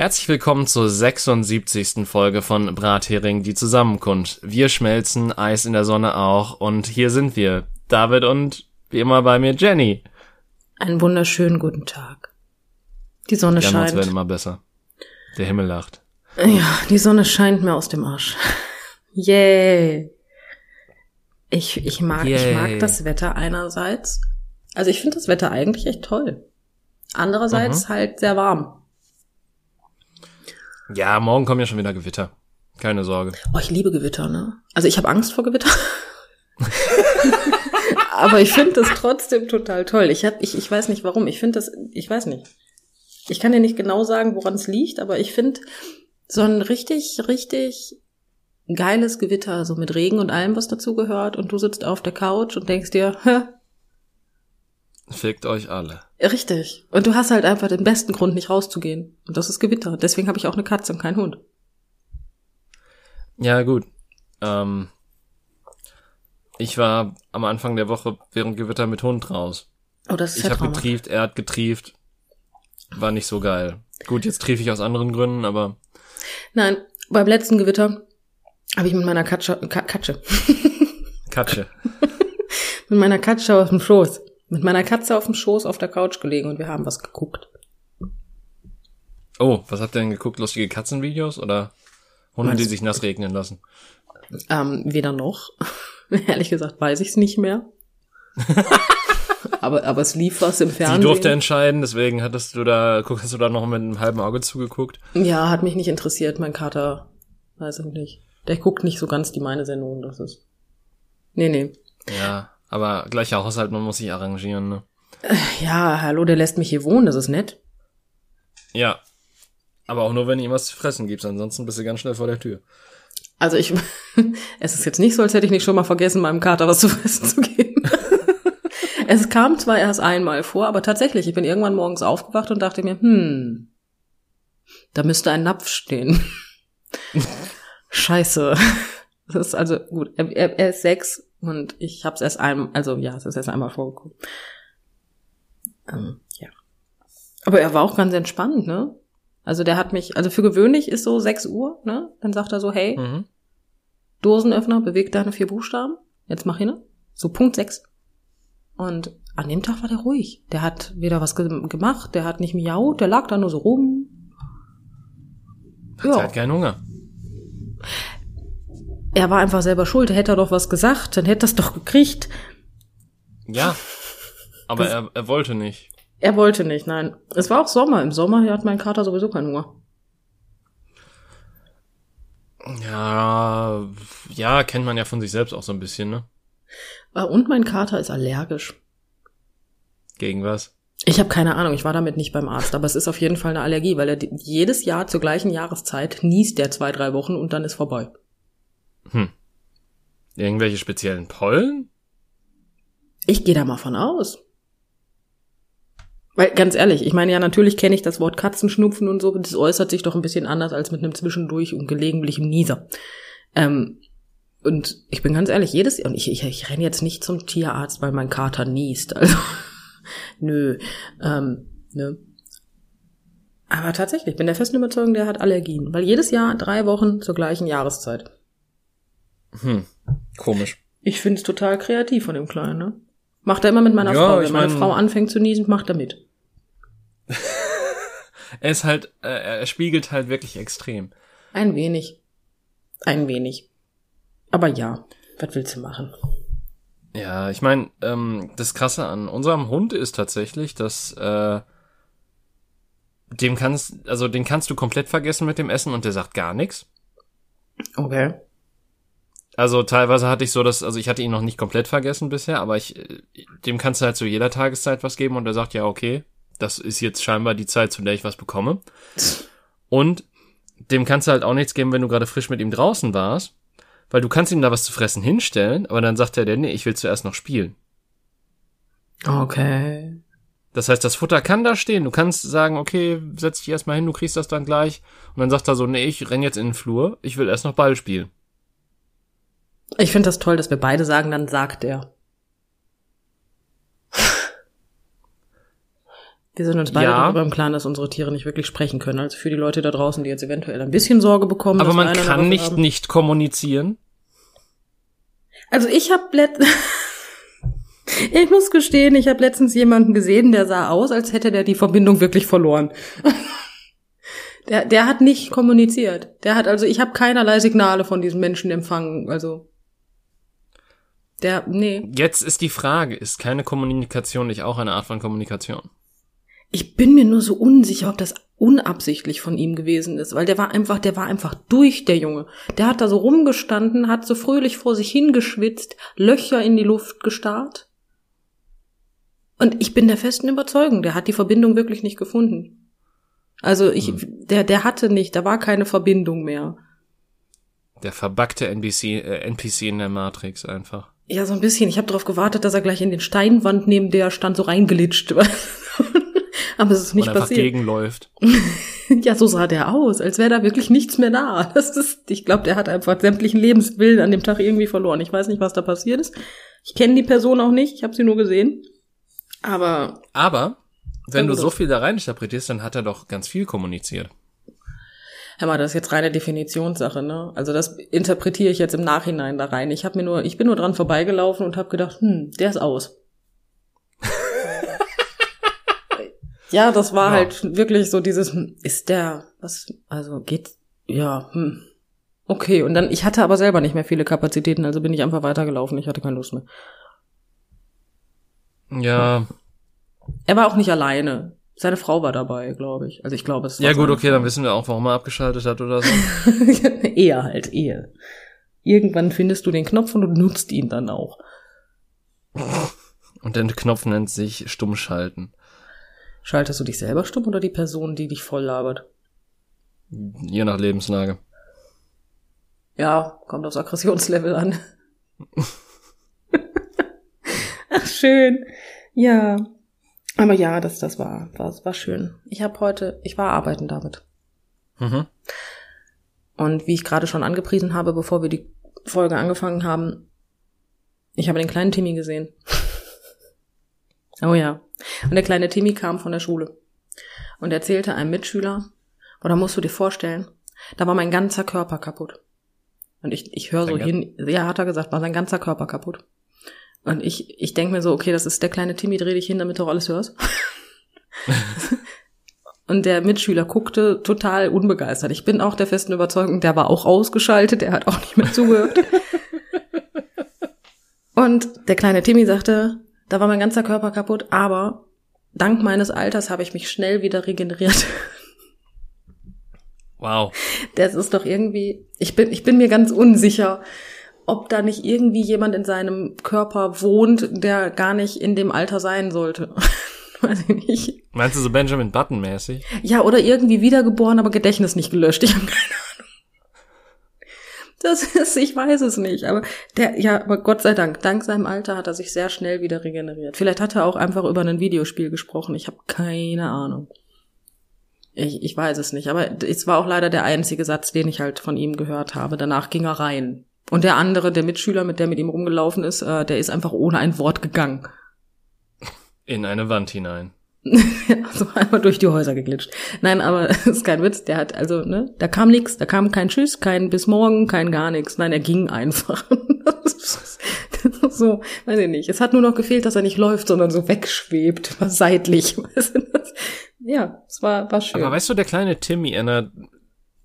Herzlich willkommen zur 76. Folge von Brathering, die Zusammenkunft. Wir schmelzen, Eis in der Sonne auch und hier sind wir, David und wie immer bei mir Jenny. Einen wunderschönen guten Tag. Die Sonne Die scheint. Uns werden immer besser. Der Himmel lacht. Ja, die Sonne scheint mir aus dem Arsch. Yay. Ich, ich mag, ich Yay. mag das Wetter einerseits. Also ich finde das Wetter eigentlich echt toll. Andererseits Mhm. halt sehr warm. Ja, morgen kommen ja schon wieder Gewitter. Keine Sorge. Oh, ich liebe Gewitter, ne? Also ich habe Angst vor Gewitter. Aber ich finde das trotzdem total toll. Ich hab, ich, ich weiß nicht warum. Ich finde das, ich weiß nicht. Ich kann dir nicht genau sagen, woran es liegt, aber ich finde so ein richtig, richtig geiles Gewitter, so mit Regen und allem, was dazu gehört, und du sitzt auf der Couch und denkst dir, Hä, Fickt euch alle. Richtig. Und du hast halt einfach den besten Grund, nicht rauszugehen. Und das ist Gewitter. Deswegen habe ich auch eine Katze und keinen Hund. Ja, gut. Ähm, ich war am Anfang der Woche während Gewitter mit Hund raus. Oh, das ist Ich ja habe getrieft, er hat getrieft. War nicht so geil. Gut, jetzt trief ich aus anderen Gründen, aber Nein, beim letzten Gewitter habe ich mit meiner Katze, Ka Katze, Katsche. mit meiner Katze auf dem Schoß, mit meiner Katze auf dem Schoß auf der Couch gelegen und wir haben was geguckt. Oh, was habt ihr denn geguckt? Lustige Katzenvideos oder Hunde, die sich nass regnen lassen? Ähm, weder noch. Ehrlich gesagt weiß ich es nicht mehr. aber, aber es lief was im Sie Fernsehen. durfte entscheiden, deswegen hattest du da, guck, hast du da noch mit einem halben Auge zugeguckt? ja, hat mich nicht interessiert. Mein Kater, weiß ich nicht. Der guckt nicht so ganz die meine Sendung, das ist. Nee, nee. Ja, aber gleicher Haushalt, man muss sich arrangieren, ne? Ja, hallo, der lässt mich hier wohnen, das ist nett. Ja. Aber auch nur, wenn du ihm was zu fressen gibst, ansonsten bist du ganz schnell vor der Tür. Also ich, es ist jetzt nicht so, als hätte ich nicht schon mal vergessen, meinem Kater was zu fressen zu geben. es kam zwar erst einmal vor, aber tatsächlich, ich bin irgendwann morgens aufgewacht und dachte mir, hm, da müsste ein Napf stehen. Scheiße. Das ist also gut. Er, er, er ist sechs und ich habe es erst einmal, also ja, es ist erst einmal vorgekommen. Ähm, ja. Aber er war auch ganz entspannt, ne? Also der hat mich, also für gewöhnlich ist so 6 Uhr, ne? Dann sagt er so, hey, Mhm. Dosenöffner, beweg deine vier Buchstaben. Jetzt mach hin. So Punkt 6. Und an dem Tag war der ruhig. Der hat weder was ge gemacht, der hat nicht miaut, der lag da nur so rum. Hat Ja, halt keinen Hunger. Er war einfach selber schuld. Hätte er doch was gesagt, dann hätte er es doch gekriegt. Ja. Aber Das- er, er wollte nicht. Er wollte nicht, nein. Es war auch Sommer. Im Sommer hat mein Kater sowieso keinen Hunger. Ja, ja, kennt man ja von sich selbst auch so ein bisschen, ne? Äh, Und mein Kater ist allergisch. Gegen was? Ich habe keine Ahnung, ich war damit nicht beim Arzt, aber es ist auf jeden Fall eine Allergie, weil er jedes Jahr zur gleichen Jahreszeit niest der zwei, drei Wochen und dann ist vorbei. Hm. Irgendwelche speziellen Pollen? Ich gehe da mal von aus. Weil ganz ehrlich, ich meine ja, natürlich kenne ich das Wort Katzenschnupfen und so, das äußert sich doch ein bisschen anders als mit einem Zwischendurch und gelegentlichem Nieser. Ähm, und ich bin ganz ehrlich, jedes und ich, ich, ich renne jetzt nicht zum Tierarzt, weil mein Kater niest. Also nö. Ähm, ne. Aber tatsächlich, ich bin der festen Überzeugung, der hat Allergien. Weil jedes Jahr drei Wochen zur gleichen Jahreszeit. Hm. Komisch. Ich finde es total kreativ von dem Kleinen, ne? Macht er immer mit meiner Ja, Frau. Wenn meine mein- Frau anfängt zu niesen, macht er mit. Er ist halt, äh, er spiegelt halt wirklich extrem. Ein wenig. Ein wenig. Aber ja, was willst du machen? Ja, ich meine, ähm, das Krasse an unserem Hund ist tatsächlich, dass äh, dem kannst, also den kannst du komplett vergessen mit dem Essen und der sagt gar nichts. Okay. Also teilweise hatte ich so das, also ich hatte ihn noch nicht komplett vergessen bisher, aber ich, äh, dem kannst du halt zu jeder Tageszeit was geben und er sagt ja okay, das ist jetzt scheinbar die Zeit, zu der ich was bekomme. Und dem kannst du halt auch nichts geben, wenn du gerade frisch mit ihm draußen warst, weil du kannst ihm da was zu fressen hinstellen, aber dann sagt er, der, nee, ich will zuerst noch spielen. Okay. Das heißt, das Futter kann da stehen. Du kannst sagen, okay, setz dich erstmal hin, du kriegst das dann gleich. Und dann sagt er so, nee, ich renn jetzt in den Flur, ich will erst noch Ball spielen. Ich finde das toll, dass wir beide sagen, dann sagt er. Wir sind uns beide Ja. darüber im Klaren, dass unsere Tiere nicht wirklich sprechen können. Also für die Leute da draußen, die jetzt eventuell ein bisschen Sorge bekommen. Aber man kann nicht haben. nicht kommunizieren. Also ich habe Ich muss gestehen, ich habe letztens jemanden gesehen, der sah aus, als hätte der die Verbindung wirklich verloren. Der, der hat nicht kommuniziert. Der hat also, ich habe keinerlei Signale von diesem Menschen empfangen. Also der, nee. Jetzt ist die Frage, ist keine Kommunikation nicht auch eine Art von Kommunikation? Ich bin mir nur so unsicher, ob das unabsichtlich von ihm gewesen ist, weil der war einfach, der war einfach durch, der Junge. Der hat da so rumgestanden, hat so fröhlich vor sich hingeschwitzt, Löcher in die Luft gestarrt. Und ich bin der festen Überzeugung, der hat die Verbindung wirklich nicht gefunden. Also ich, der, der hatte nicht, da war keine Verbindung mehr. Der verbackte NPC, äh, NPC in der Matrix einfach. Ja, so ein bisschen. Ich habe darauf gewartet, dass er gleich in den Steinwand neben der stand so reingelitscht. Aber es ist nicht und einfach passiert. gegenläuft. Ja, so sah der aus, als wäre da wirklich nichts mehr da. Das ist, ich glaube, der hat einfach sämtlichen Lebenswillen an dem Tag irgendwie verloren. Ich weiß nicht, was da passiert ist. Ich kenne die Person auch nicht, ich habe sie nur gesehen. Aber Aber wenn du so viel da rein interpretierst, dann hat er doch ganz viel kommuniziert. Hör mal, das ist jetzt reine Definitionssache, ne? Also das interpretiere ich jetzt im Nachhinein da rein. Ich habe mir nur, ich bin nur dran vorbeigelaufen und habe gedacht, hm, der ist aus. ja, das war Ja. halt wirklich so dieses, hm, ist der, was, also geht, ja, hm. Okay, und dann, ich hatte aber selber nicht mehr viele Kapazitäten, also bin ich einfach weitergelaufen. Ich hatte keine Lust mehr. Ja, Er war auch nicht alleine. Seine Frau war dabei, glaube ich. Also ich glaube, es war ja gut, okay, dann wissen wir auch, warum er abgeschaltet hat oder so. Ehe halt, Ehe. Irgendwann findest du den Knopf und du nutzt ihn dann auch. Und der Knopf nennt sich Stummschalten. Schaltest du dich selber stumm oder die Person, die dich voll labert? Je nach Lebenslage. Ja, kommt aufs Aggressionslevel an. Ach, schön. Ja. Aber ja, das, das war, war, war schön. Ich habe heute, ich war arbeiten damit. Mhm. Und wie ich gerade schon angepriesen habe, bevor wir die Folge angefangen haben, ich habe den kleinen Timmy gesehen. oh ja. Und der kleine Timmy kam von der Schule und erzählte einem Mitschüler, oder musst du dir vorstellen, da war mein ganzer Körper kaputt. Und ich, ich höre so hin, ja, hat er gesagt, war sein ganzer Körper kaputt. Und ich, ich denke mir so, okay, das ist der kleine Timmy, dreh dich hin, damit du auch alles hörst. Und der Mitschüler guckte total unbegeistert. Ich bin auch der festen Überzeugung, der war auch ausgeschaltet, der hat auch nicht mehr zugehört. Und der kleine Timmy sagte, da war mein ganzer Körper kaputt, aber dank meines Alters habe ich mich schnell wieder regeneriert. Wow. Das ist doch irgendwie, ich bin, ich bin mir ganz unsicher, ob da nicht irgendwie jemand in seinem Körper wohnt, der gar nicht in dem Alter sein sollte. Weiß ich nicht. Meinst du so Benjamin Button mäßig? Ja, oder irgendwie wiedergeboren, aber Gedächtnis nicht gelöscht. Ich habe keine Ahnung. Das ist, ich weiß es nicht. Aber der, ja, aber Gott sei Dank, dank seinem Alter hat er sich sehr schnell wieder regeneriert. Vielleicht hat er auch einfach über ein Videospiel gesprochen. Ich habe keine Ahnung. Ich, ich weiß es nicht. Aber es war auch leider der einzige Satz, den ich halt von ihm gehört habe. Danach ging er rein. Und der andere, der Mitschüler, mit der mit ihm rumgelaufen ist, äh, der ist einfach ohne ein Wort gegangen. In eine Wand hinein. also einmal durch die Häuser geglitscht. Nein, aber das ist kein Witz. Der hat also, ne, da kam nix, da kam kein Tschüss, kein bis morgen, kein gar nichts. Nein, er ging einfach. So, weiß ich nicht. Es hat nur noch gefehlt, dass er nicht läuft, sondern so wegschwebt, was seitlich. Ja, es war, war schön. Aber weißt du, der kleine Timmy erinnert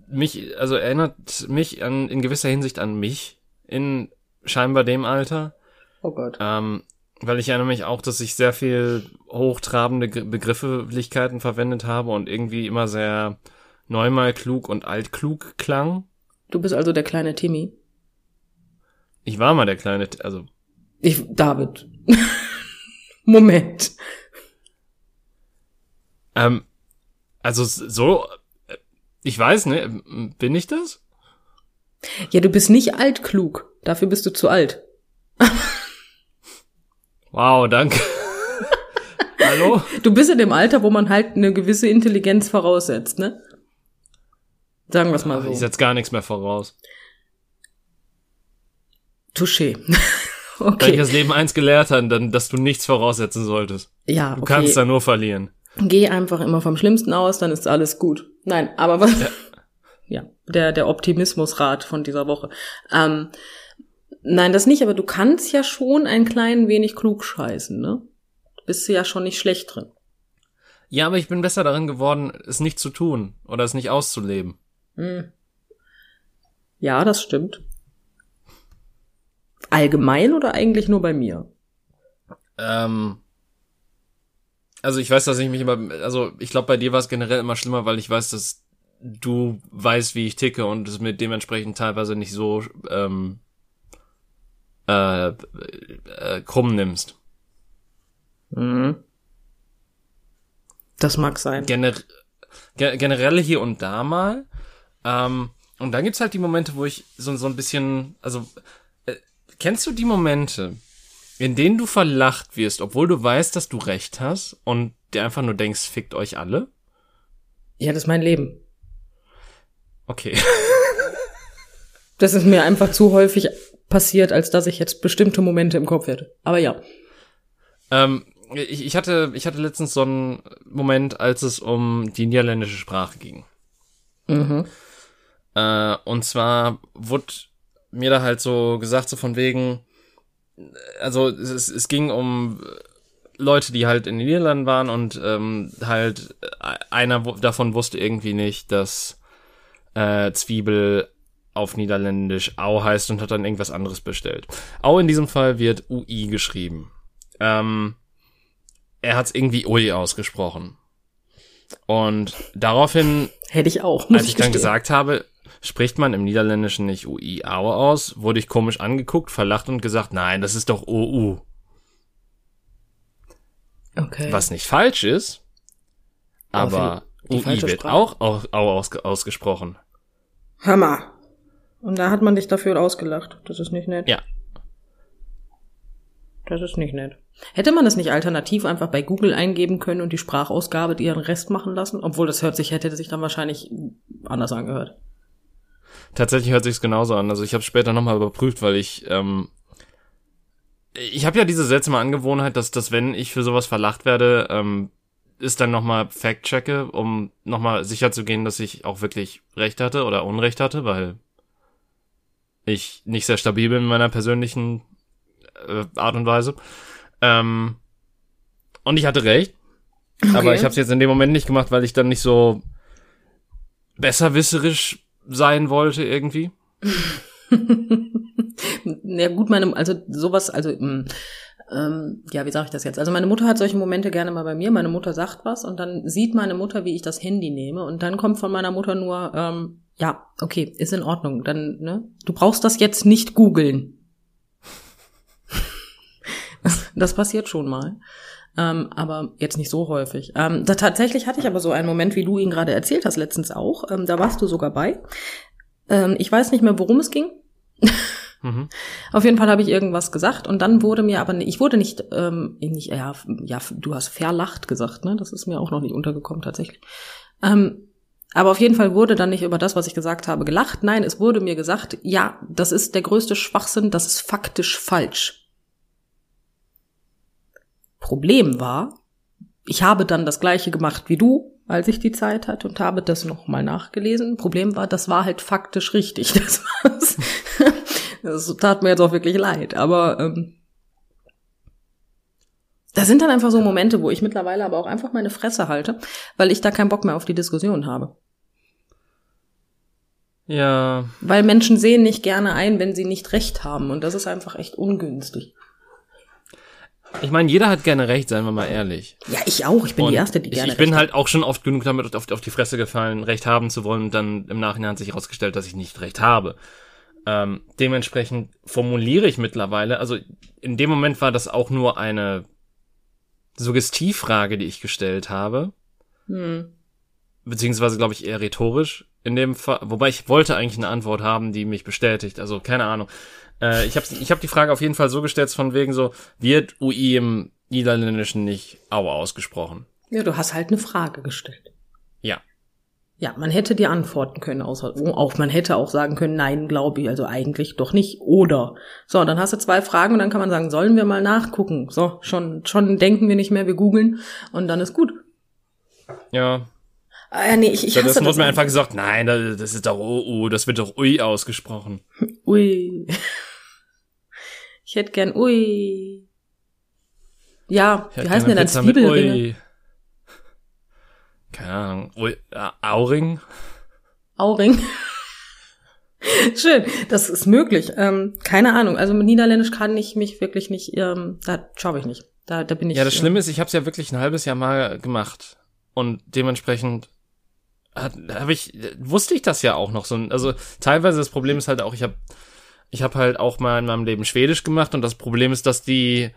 mich, also erinnert mich an, in gewisser Hinsicht an mich in scheinbar dem Alter. oh Gott. Ähm, weil ich erinnere mich auch, dass ich sehr viel hochtrabende Begrifflichkeiten verwendet habe und irgendwie immer sehr neunmal klug und altklug klang. Du bist also der kleine Timmy. Ich war mal der kleine, also Ich, David. Moment. ähm, also so, ich weiß, ne, bin ich das? Ja, du bist nicht altklug. Dafür bist du zu alt. Wow, danke. Hallo? Du bist in dem Alter, wo man halt eine gewisse Intelligenz voraussetzt, ne? Sagen wir es mal so. Ich setz gar nichts mehr voraus. Touché. Wenn ich okay. das Leben eins gelehrt habe, dann, dass du nichts voraussetzen solltest. Ja, Du okay. kannst da nur verlieren. Geh einfach immer vom Schlimmsten aus, dann ist alles gut. Nein, aber was, ja, ja der, der Optimismusrat von dieser Woche. Ähm, nein, das nicht, aber du kannst ja schon ein klein wenig klug scheißen, ne? Bist du ja schon nicht schlecht drin. Ja, aber ich bin besser darin geworden, es nicht zu tun oder es nicht auszuleben. Hm. Ja, das stimmt. Allgemein oder eigentlich nur bei mir? Ähm, also ich weiß, dass ich mich immer, also ich glaube, bei dir war es generell immer schlimmer, weil ich weiß, dass du weißt, wie ich ticke und es mir dementsprechend teilweise nicht so ähm, äh, äh, krumm nimmst. Mhm. Das mag sein. Gener generell hier und da mal. Ähm, und dann gibt's halt die Momente, wo ich so, so ein bisschen, also äh, kennst du die Momente, in denen du verlacht wirst, obwohl du weißt, dass du recht hast und dir einfach nur denkst, fickt euch alle? Ja, das ist mein Leben. Okay. das ist mir einfach zu häufig passiert, als dass ich jetzt bestimmte Momente im Kopf hätte. Aber ja. Ähm, ich, ich, hatte, ich hatte letztens so einen Moment, als es um die niederländische Sprache ging. Mhm. Äh, und zwar wurde mir da halt so gesagt, so von wegen, also es, es ging um Leute, die halt in den Niederlanden waren und ähm, halt einer davon wusste irgendwie nicht, dass äh, Zwiebel auf Niederländisch Au heißt und hat dann irgendwas anderes bestellt. Au in diesem Fall wird UI geschrieben. Ähm, er hat es irgendwie Ui ausgesprochen. Und daraufhin, hätte ich auch, als ich, ich dann gesagt habe, spricht man im Niederländischen nicht UI Au aus, wurde ich komisch angeguckt, verlacht und gesagt, nein, das ist doch OU. Okay. Was nicht falsch ist, aber, aber UI wird auch Au, Au aus, ausgesprochen. Hammer. Und da hat man dich dafür ausgelacht. Das ist nicht nett. Ja. Das ist nicht nett. Hätte man das nicht alternativ einfach bei Google eingeben können und die Sprachausgabe ihren Rest machen lassen? Obwohl das hört sich, hätte sich dann wahrscheinlich anders angehört. Tatsächlich hört sich's genauso an. Also ich habe später nochmal überprüft, weil ich ähm, ich habe ja diese seltsame Angewohnheit, dass, dass wenn ich für sowas verlacht werde, ähm, ist dann nochmal Fact-checke, um nochmal sicher zu gehen, dass ich auch wirklich Recht hatte oder Unrecht hatte, weil ich nicht sehr stabil bin in meiner persönlichen äh, Art und Weise. Ähm, und ich hatte recht. Okay. Aber ich habe es jetzt in dem Moment nicht gemacht, weil ich dann nicht so besserwisserisch sein wollte irgendwie. ja gut, meine, also sowas, also mm, ähm, ja, wie sage ich das jetzt? Also meine Mutter hat solche Momente gerne mal bei mir. Meine Mutter sagt was und dann sieht meine Mutter, wie ich das Handy nehme und dann kommt von meiner Mutter nur, ähm, ja, okay, ist in Ordnung. Dann, ne, du brauchst das jetzt nicht googeln. das passiert schon mal. Ähm, aber jetzt nicht so häufig. Ähm, da, tatsächlich hatte ich aber so einen Moment, wie du ihn gerade erzählt hast, letztens auch. Ähm, da warst du sogar bei. Ähm, ich weiß nicht mehr, worum es ging. mhm. Auf jeden Fall habe ich irgendwas gesagt und dann wurde mir aber, ich wurde nicht, ähm, nicht ja, ja, du hast verlacht gesagt, ne? Das ist mir auch noch nicht untergekommen tatsächlich. Ähm, aber auf jeden Fall wurde dann nicht über das, was ich gesagt habe, gelacht. Nein, es wurde mir gesagt, ja, das ist der größte Schwachsinn, das ist faktisch falsch. Problem war, ich habe dann das gleiche gemacht wie du, als ich die Zeit hatte und habe das nochmal nachgelesen. Problem war, das war halt faktisch richtig. Das, war's. das tat mir jetzt auch wirklich leid. Aber ähm, da sind dann einfach so Momente, wo ich mittlerweile aber auch einfach meine Fresse halte, weil ich da keinen Bock mehr auf die Diskussion habe. Ja. Weil Menschen sehen nicht gerne ein, wenn sie nicht recht haben. Und das ist einfach echt ungünstig. Ich meine, jeder hat gerne recht, seien wir mal ehrlich. Ja, ich auch. Ich bin und die Erste, die gerne ich, ich bin halt auch schon oft genug damit auf, auf, die Fresse gefallen, Recht haben zu wollen und dann im Nachhinein hat sich herausgestellt, dass ich nicht Recht habe. Ähm, dementsprechend formuliere ich mittlerweile, also in dem Moment war das auch nur eine Suggestivfrage, die ich gestellt habe. Hm. Beziehungsweise, glaube ich, eher rhetorisch in dem Fall. Wobei ich wollte eigentlich eine Antwort haben, die mich bestätigt. Also keine Ahnung. Äh, ich habe ich hab die Frage auf jeden Fall so gestellt, von wegen so, wird UI im Niederländischen nicht Aue ausgesprochen? Ja, du hast halt eine Frage gestellt. Ja. Ja, man hätte dir antworten können, außer, auch man hätte auch sagen können, nein, glaube ich, also eigentlich doch nicht, oder. So, dann hast du zwei Fragen und dann kann man sagen, sollen wir mal nachgucken? So, schon, schon denken wir nicht mehr, wir googeln und dann ist gut. Ja. Ah, nee, ich, ich hasse das wurde mir einfach gesagt, nein, das ist doch oh, oh, das wird doch ui ausgesprochen. Ui. Ich hätte gern Ui. Ja, wie heißen denn dann Zwiebelringe? Ui. Keine Ahnung. Ui, äh, Auring? Auring. Schön, das ist möglich. Ähm, keine Ahnung. Also mit Niederländisch kann ich mich wirklich nicht, ähm, da schaffe ich nicht. Da, da bin ich. Ja, das äh, Schlimme ist, ich habe es ja wirklich ein halbes Jahr mal gemacht. Und dementsprechend hat, hab ich, wusste ich das ja auch noch so. Also teilweise das Problem ist halt auch, ich habe ich hab halt auch mal in meinem Leben Schwedisch gemacht und das Problem ist, dass die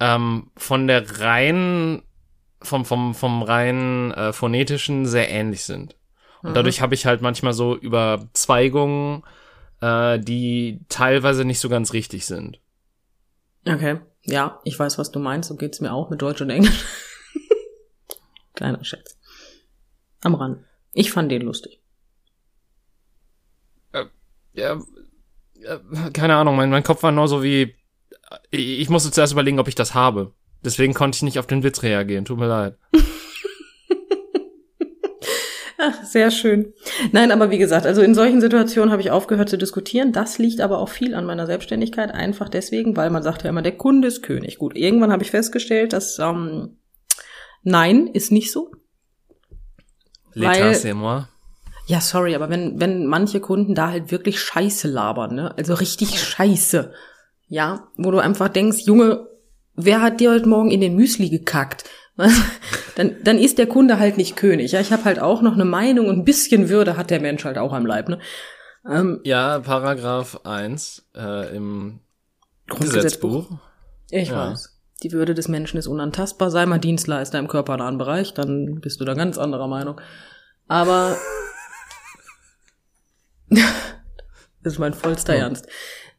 ähm, von der rein, vom, vom, vom rein äh, phonetischen sehr ähnlich sind. Und Mhm. dadurch habe ich halt manchmal so Überzweigungen, äh, die teilweise nicht so ganz richtig sind. Okay. Ja, ich weiß, was du meinst. So geht's mir auch mit Deutsch und Englisch. Kleiner Scherz. Am Rand. Ich fand den lustig. ja, ja, keine Ahnung, mein, mein Kopf war nur so wie, ich, ich musste zuerst überlegen, ob ich das habe. Deswegen konnte ich nicht auf den Witz reagieren, tut mir leid. Ach, sehr schön. Nein, aber wie gesagt, also in solchen Situationen habe ich aufgehört zu diskutieren. Das liegt aber auch viel an meiner Selbstständigkeit, einfach deswegen, weil man sagt ja immer, der Kunde ist König. Gut, irgendwann habe ich festgestellt, dass ähm, nein, ist nicht so. L'état, c'est moi. Ja, sorry, aber wenn, wenn manche Kunden da halt wirklich Scheiße labern, ne? Also richtig Scheiße. Ja, wo du einfach denkst, Junge, wer hat dir heute Morgen in den Müsli gekackt? Dann, dann ist der Kunde halt nicht König. Ja, ich habe halt auch noch eine Meinung und ein bisschen Würde hat der Mensch halt auch am Leib, ne? Ähm, Ja, Paragraph 1 äh, im Gesetzbuch. Ich Ja. weiß. Die Würde des Menschen ist unantastbar. Sei mal Dienstleister im körpernahen Bereich, dann bist du da ganz anderer Meinung. Aber das ist mein vollster Ja. Ernst.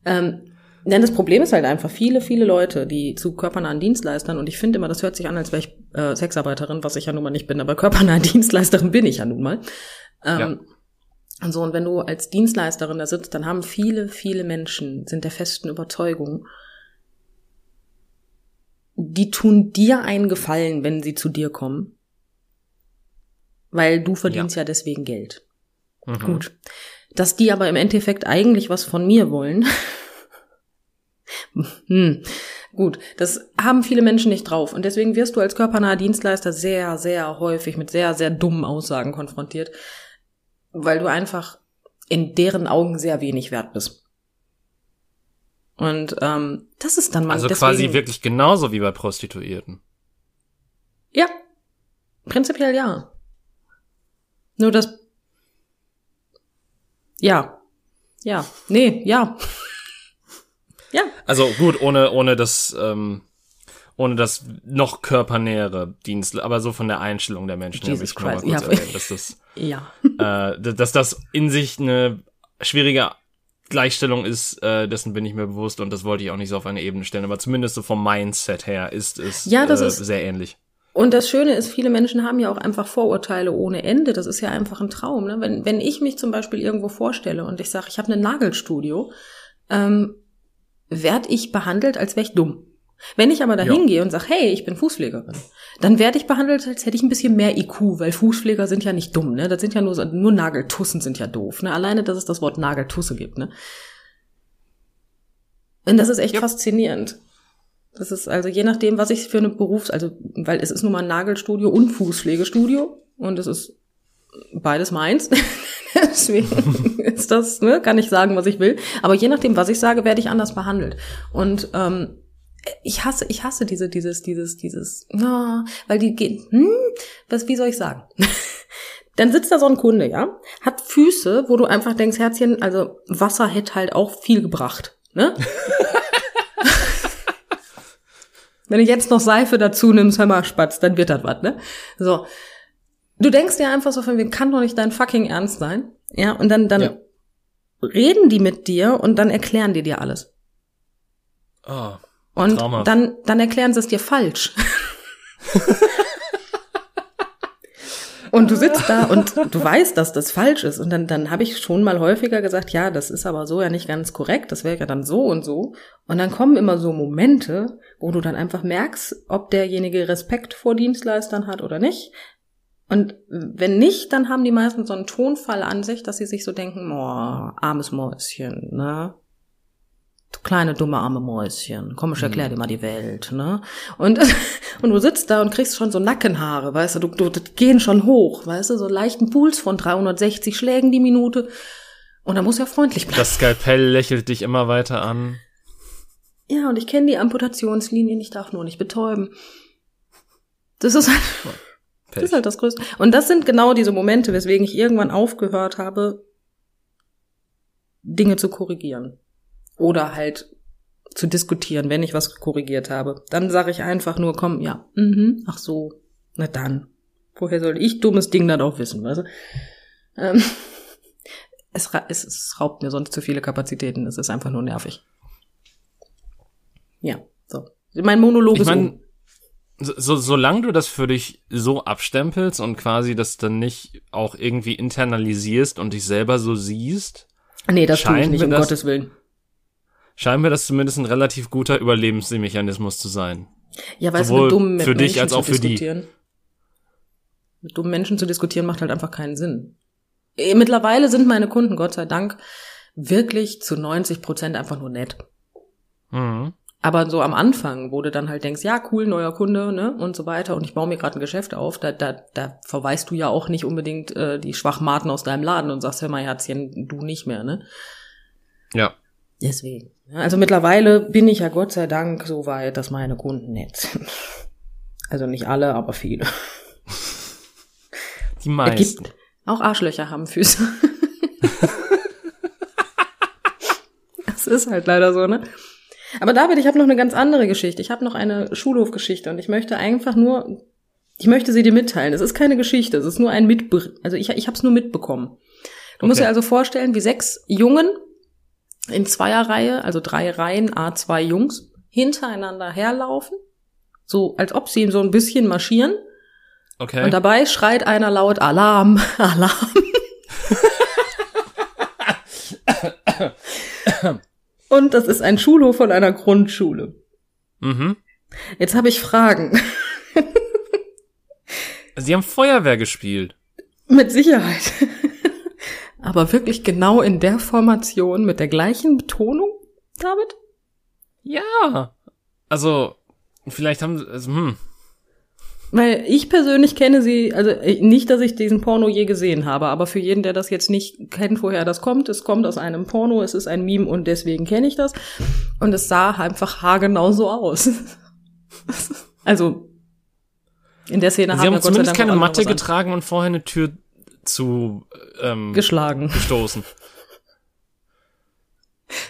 Ähm, denn das Problem ist halt einfach, viele, viele Leute, die zu körpernahen Dienstleistern, und ich finde immer, das hört sich an, als wäre ich äh, Sexarbeiterin, was ich ja nun mal nicht bin, aber körpernahe Dienstleisterin bin ich ja nun mal. Ähm, Und so, und wenn du als Dienstleisterin da sitzt, dann haben viele, viele Menschen, sind der festen Überzeugung, die tun dir einen Gefallen, wenn sie zu dir kommen. Weil du verdienst ja, deswegen Geld. Mhm. Gut. Dass die aber im Endeffekt eigentlich was von mir wollen. hm. Gut, das haben viele Menschen nicht drauf. Und deswegen wirst du als körpernaher Dienstleister sehr, sehr häufig mit sehr, sehr dummen Aussagen konfrontiert, weil du einfach in deren Augen sehr wenig wert bist. Und ähm, das ist dann mal Also deswegen, quasi wirklich genauso wie bei Prostituierten. Ja, prinzipiell ja. Nur das. Ja. Ja. Nee, ja. ja. Also gut, ohne, ohne das, ähm, ohne das noch körpernähere Dienst, aber so von der Einstellung der Menschen, Jesus ich noch mal Christ, kurz ja. erwähnt, dass das, Ja. äh, dass das in sich eine schwierige Gleichstellung ist, äh, dessen bin ich mir bewusst und das wollte ich auch nicht so auf eine Ebene stellen, aber zumindest so vom Mindset her ist es Ja, das äh, ist- sehr ähnlich. Und das Schöne ist, viele Menschen haben ja auch einfach Vorurteile ohne Ende. Das ist ja einfach ein Traum. Ne? Wenn, wenn ich mich zum Beispiel irgendwo vorstelle und ich sage, ich habe ein Nagelstudio, ähm, werde ich behandelt, als wäre ich dumm. Wenn ich aber da Ja. hingehe und sage, hey, ich bin Fußpflegerin, dann werde ich behandelt, als hätte ich ein bisschen mehr IQ, weil Fußpfleger sind ja nicht dumm, ne? Das sind ja nur nur Nageltussen sind ja doof, ne? Alleine, dass es das Wort Nageltusse gibt, ne? Und das ist echt Ja. faszinierend. Das ist also je nachdem, was ich für eine Berufs-, also, weil es ist nun mal ein Nagelstudio und Fußpflegestudio und es ist beides meins. Deswegen ist das, ne, kann ich sagen, was ich will. Aber je nachdem, was ich sage, werde ich anders behandelt. Und ähm, ich hasse, ich hasse diese, dieses, dieses, dieses, na, weil die gehen, hm, was, wie soll ich sagen? Dann sitzt da so ein Kunde, ja, hat Füße, wo du einfach denkst, Herzchen, also Wasser hätte halt auch viel gebracht, ne? Wenn du jetzt noch Seife dazu nimmst, hör mal, Spatz, dann wird das was, ne? So. Du denkst dir einfach so von wegen, kann doch nicht dein fucking Ernst sein. Ja, und dann, dann Ja. reden die mit dir und dann erklären die dir alles. Oh. Und Traumhaft. dann, dann erklären sie es dir falsch. und du sitzt da und du weißt, dass das falsch ist. Und dann, dann habe ich schon mal häufiger gesagt, ja, das ist aber so ja nicht ganz korrekt, das wäre ja dann so und so. Und dann kommen immer so Momente, wo du dann einfach merkst, ob derjenige Respekt vor Dienstleistern hat oder nicht. Und wenn nicht, dann haben die meisten so einen Tonfall an sich, dass sie sich so denken, oh, armes Mäuschen, ne? Kleine dumme arme Mäuschen, komm, ich erklär dir mal die Welt, ne? Und, und du sitzt da und kriegst schon so Nackenhaare, weißt du, du, du, gehen schon hoch, weißt du, so leichten Puls von 360 Schlägen die Minute. Und da muss ja freundlich bleiben. Das Skalpell lächelt dich immer weiter an. Ja, und ich kenne die Amputationslinien, ich darf nur nicht betäuben. Das ist halt, das ist halt das Größte. Und das sind genau diese Momente, weswegen ich irgendwann aufgehört habe, Dinge zu korrigieren. Oder halt zu diskutieren, wenn ich was korrigiert habe. Dann sage ich einfach nur, komm, ja, mhm, ach so, na dann. Woher soll ich dummes Ding dann auch wissen, weißt du? Ähm, es, es, es raubt mir sonst zu viele Kapazitäten. Es ist einfach nur nervig. Ja, so. Mein Monolog Ich ist mein, um. so, solange du das für dich so abstempelst und quasi das dann nicht auch irgendwie internalisierst und dich selber so siehst, Nee, das tue ich scheint nicht, um das- Gottes Willen. Scheint mir das zumindest ein relativ guter Überlebensmechanismus zu sein. Ja, du, Sowohl mit dummen für dich Menschen als auch zu für die. diskutieren. Mit dummen Menschen zu diskutieren macht halt einfach keinen Sinn. Eh, Mittlerweile sind meine Kunden, Gott sei Dank, wirklich zu 90 Prozent einfach nur nett. Mhm. Aber so am Anfang, wo du dann halt denkst, ja, cool, neuer Kunde, ne, und so weiter, und ich baue mir gerade ein Geschäft auf, da, da, da verweist du ja auch nicht unbedingt äh, die Schwachmaten aus deinem Laden und sagst, hör mal, Herzchen, du nicht mehr, ne? Ja. Deswegen. Also mittlerweile bin ich ja Gott sei Dank so weit, dass meine Kunden nett sind. Also nicht alle, aber viele. Die meisten. gibt auch Arschlöcher haben Füße. das ist halt leider so, ne? Aber David, ich habe noch eine ganz andere Geschichte. Ich habe noch eine Schulhofgeschichte und ich möchte einfach nur, ich möchte sie dir mitteilen. Es ist keine Geschichte, es ist nur ein Mitbe also ich, ich habe es nur mitbekommen. Du musst Okay. dir also vorstellen, wie sechs Jungen in Zweierreihe, also drei Reihen, a zwei Jungs, hintereinander herlaufen, so als ob sie so ein bisschen marschieren. Okay. Und dabei schreit einer laut Alarm, Alarm. Und das ist ein Schulhof von einer Grundschule. mhm. Jetzt habe ich Fragen. Sie haben Feuerwehr gespielt. Mit Sicherheit. Aber wirklich genau in der Formation mit der gleichen Betonung, David? Ja. Also, vielleicht haben sie, also, hm. Weil ich persönlich kenne sie, also nicht, dass ich diesen Porno je gesehen habe, aber für jeden, der das jetzt nicht kennt, woher das kommt, es kommt aus einem Porno, es ist ein Meme und deswegen kenne ich das. Und es sah einfach haargenau so aus. also in der Szene Sie haben haben wir zumindest keine Matte getragen und vorher eine Tür zu ähm, geschlagen. gestoßen.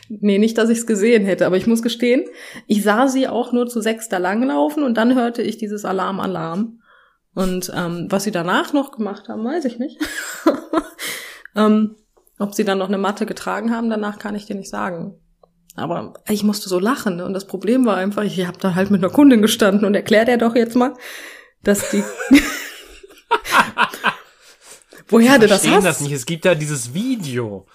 Nee, nicht, dass ich es gesehen hätte, aber ich muss gestehen, ich sah sie auch nur zu sechs da langlaufen und dann hörte ich dieses Alarm, Alarm. Und ähm, was sie danach noch gemacht haben, weiß ich nicht. ähm, ob sie dann noch eine Matte getragen haben, danach kann ich dir nicht sagen. Aber ich musste so lachen. Ne? Und das Problem war einfach, ich habe da halt mit einer Kundin gestanden und erklärt er doch jetzt mal, dass die... Woher du das hast? das nicht. Es gibt da dieses Video.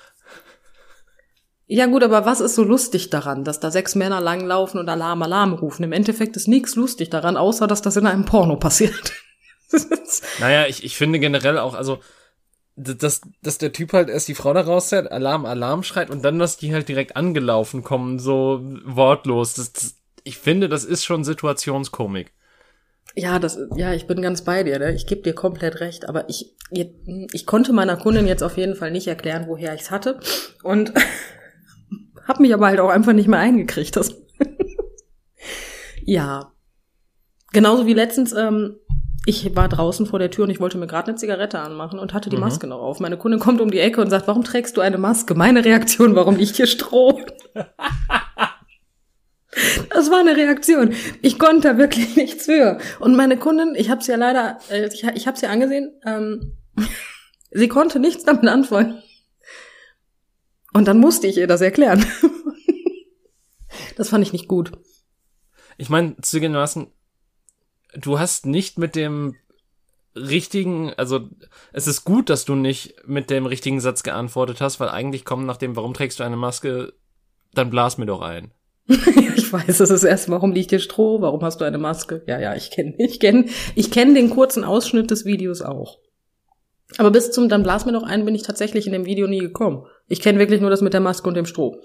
Ja gut, aber was ist so lustig daran, dass da sechs Männer langlaufen und Alarm, Alarm rufen? Im Endeffekt ist nichts lustig daran, außer dass das in einem Porno passiert. Naja, ich, ich finde generell auch, also, dass, dass der Typ halt erst die Frau da rauszerrt, Alarm, Alarm schreit und dann, dass die halt direkt angelaufen kommen, so wortlos. Das, das, ich finde, das ist schon Situationskomik. Ja, das, ja, ich bin ganz bei dir, ne? ich gebe dir komplett recht, aber ich, ich konnte meiner Kundin jetzt auf jeden Fall nicht erklären, woher ich's hatte und habe mich aber halt auch einfach nicht mehr eingekriegt. Das ja, genauso wie letztens. Ähm, ich war draußen vor der Tür und ich wollte mir gerade eine Zigarette anmachen und hatte die Mhm. Maske noch auf. Meine Kundin kommt um die Ecke und sagt, warum trägst du eine Maske? Meine Reaktion, warum liegt hier Stroh? Das war eine Reaktion. Ich konnte da wirklich nichts für. Und meine Kundin, ich habe sie ja leider, äh, ich, ich habe sie angesehen, ähm, sie konnte nichts damit anfangen. Und dann musste ich ihr das erklären. Das fand ich nicht gut. Ich meine, zugegebenermaßen, du hast nicht mit dem richtigen, also es ist gut, dass du nicht mit dem richtigen Satz geantwortet hast, weil eigentlich kommen nach dem, warum trägst du eine Maske, dann blas mir doch ein. ich weiß, das ist erst, warum liegt hier Stroh? Warum hast du eine Maske? Ja, ja, ich kenne, ich kenne, ich kenne den kurzen Ausschnitt des Videos auch. Aber bis zum dann blas mir noch ein, bin ich tatsächlich in dem Video nie gekommen. Ich kenne wirklich nur das mit der Maske und dem Stroh.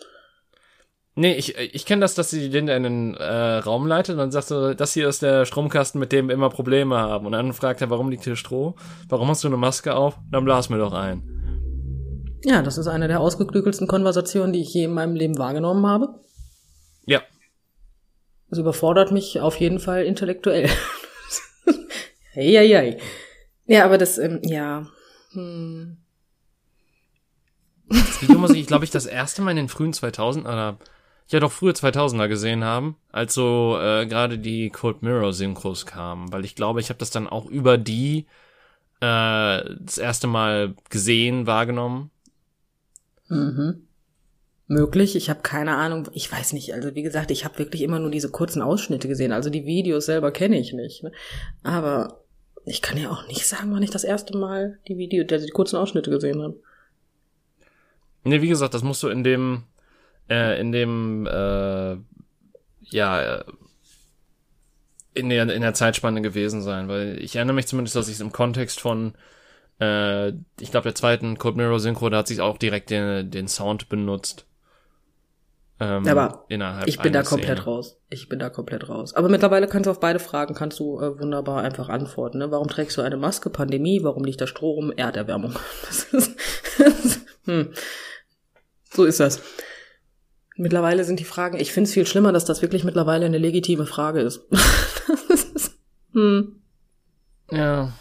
Nee, ich, ich kenne das, dass sie den in den äh, Raum leitet und dann sagst du, das hier ist der Stromkasten, mit dem wir immer Probleme haben. Und dann fragt er, warum liegt hier Stroh? Warum hast du eine Maske auf? Dann blas mir doch ein. Ja, das ist eine der ausgeklügelsten Konversationen, die ich je in meinem Leben wahrgenommen habe. Ja. Das überfordert mich auf jeden Fall intellektuell. hey, hey, hey. Ja, aber das, ähm, ja. Hm. Das Video muss ich, glaube ich, das erste Mal in den frühen 2000 oder ja doch frühe 2000er gesehen haben, als so äh, gerade die Cold Mirror Synchros kamen, weil ich glaube, ich habe das dann auch über die äh, das erste Mal gesehen, wahrgenommen. Mhm. Möglich, ich habe keine Ahnung, ich weiß nicht, also wie gesagt, ich habe wirklich immer nur diese kurzen Ausschnitte gesehen, also die Videos selber kenne ich nicht, ne? aber ich kann ja auch nicht sagen, wann ich das erste Mal die Video, die kurzen Ausschnitte gesehen habe. Nee, wie gesagt, das musst du in dem äh, in dem, äh, ja, in der, in der Zeitspanne gewesen sein, weil ich erinnere mich zumindest, dass ich es im Kontext von, äh, ich glaube, der zweiten Code Mirror Synchro, da hat sich auch direkt den, den Sound benutzt. Ähm, Aber innerhalb ich bin da komplett Szene. raus. Ich bin da komplett raus. Aber mittlerweile kannst du auf beide Fragen kannst du äh, wunderbar einfach antworten. Ne? Warum trägst du eine Maske? Pandemie? Warum liegt da Stroh rum? Erderwärmung. Das ist, hm. So ist das. Mittlerweile sind die Fragen, ich finde es viel schlimmer, dass das wirklich mittlerweile eine legitime Frage ist. hm. Ja.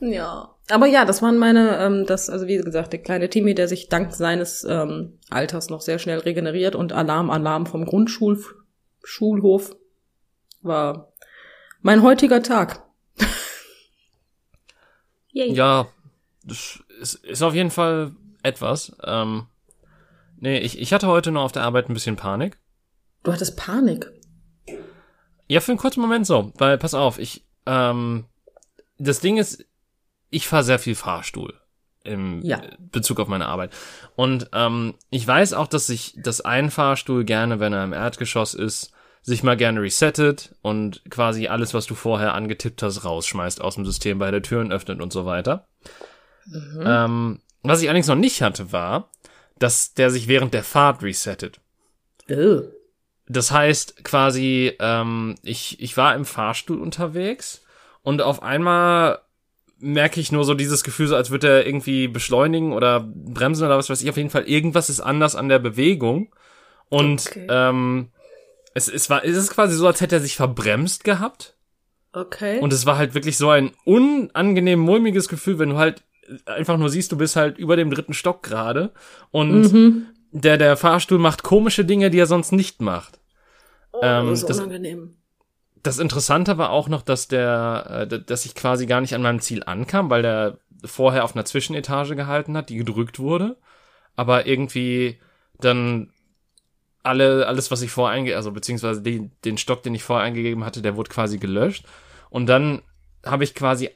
Ja. Aber ja, das waren meine, ähm, das, also wie gesagt, der kleine Timmy, der sich dank seines ähm, Alters noch sehr schnell regeneriert und Alarm, Alarm vom Grundschulhof war mein heutiger Tag. ja, das ist, ist auf jeden Fall etwas. Ähm, Nee, ich, ich hatte heute nur auf der Arbeit ein bisschen Panik. Du hattest Panik? Ja, für einen kurzen Moment so, weil pass auf, ich, ähm, das Ding ist, ich fahre sehr viel Fahrstuhl im ja. Bezug auf meine Arbeit. Und ähm, ich weiß auch, dass sich das ein Fahrstuhl gerne, wenn er im Erdgeschoss ist, sich mal gerne resettet und quasi alles, was du vorher angetippt hast, rausschmeißt aus dem System, bei der Türen öffnet und so weiter. Mhm. Ähm, was ich allerdings noch nicht hatte, war, dass der sich während der Fahrt resettet. Oh. Das heißt quasi, ähm, ich, ich war im Fahrstuhl unterwegs und auf einmal merke ich nur so dieses Gefühl, so als würde er irgendwie beschleunigen oder bremsen oder was weiß ich. Auf jeden Fall, irgendwas ist anders an der Bewegung. Und okay. ähm, es, es war, es ist quasi so, als hätte er sich verbremst gehabt. Okay. Und es war halt wirklich so ein unangenehm mulmiges Gefühl, wenn du halt einfach nur siehst, du bist halt über dem dritten Stock gerade und mhm. der, der Fahrstuhl macht komische Dinge, die er sonst nicht macht. Oh, ähm, das ist unangenehm. Das Interessante war auch noch, dass der, äh, dass ich quasi gar nicht an meinem Ziel ankam, weil der vorher auf einer Zwischenetage gehalten hat, die gedrückt wurde, aber irgendwie dann alle, alles, was ich vorher eingegeben, also beziehungsweise den, den Stock, den ich vorher eingegeben hatte, der wurde quasi gelöscht. Und dann habe ich quasi,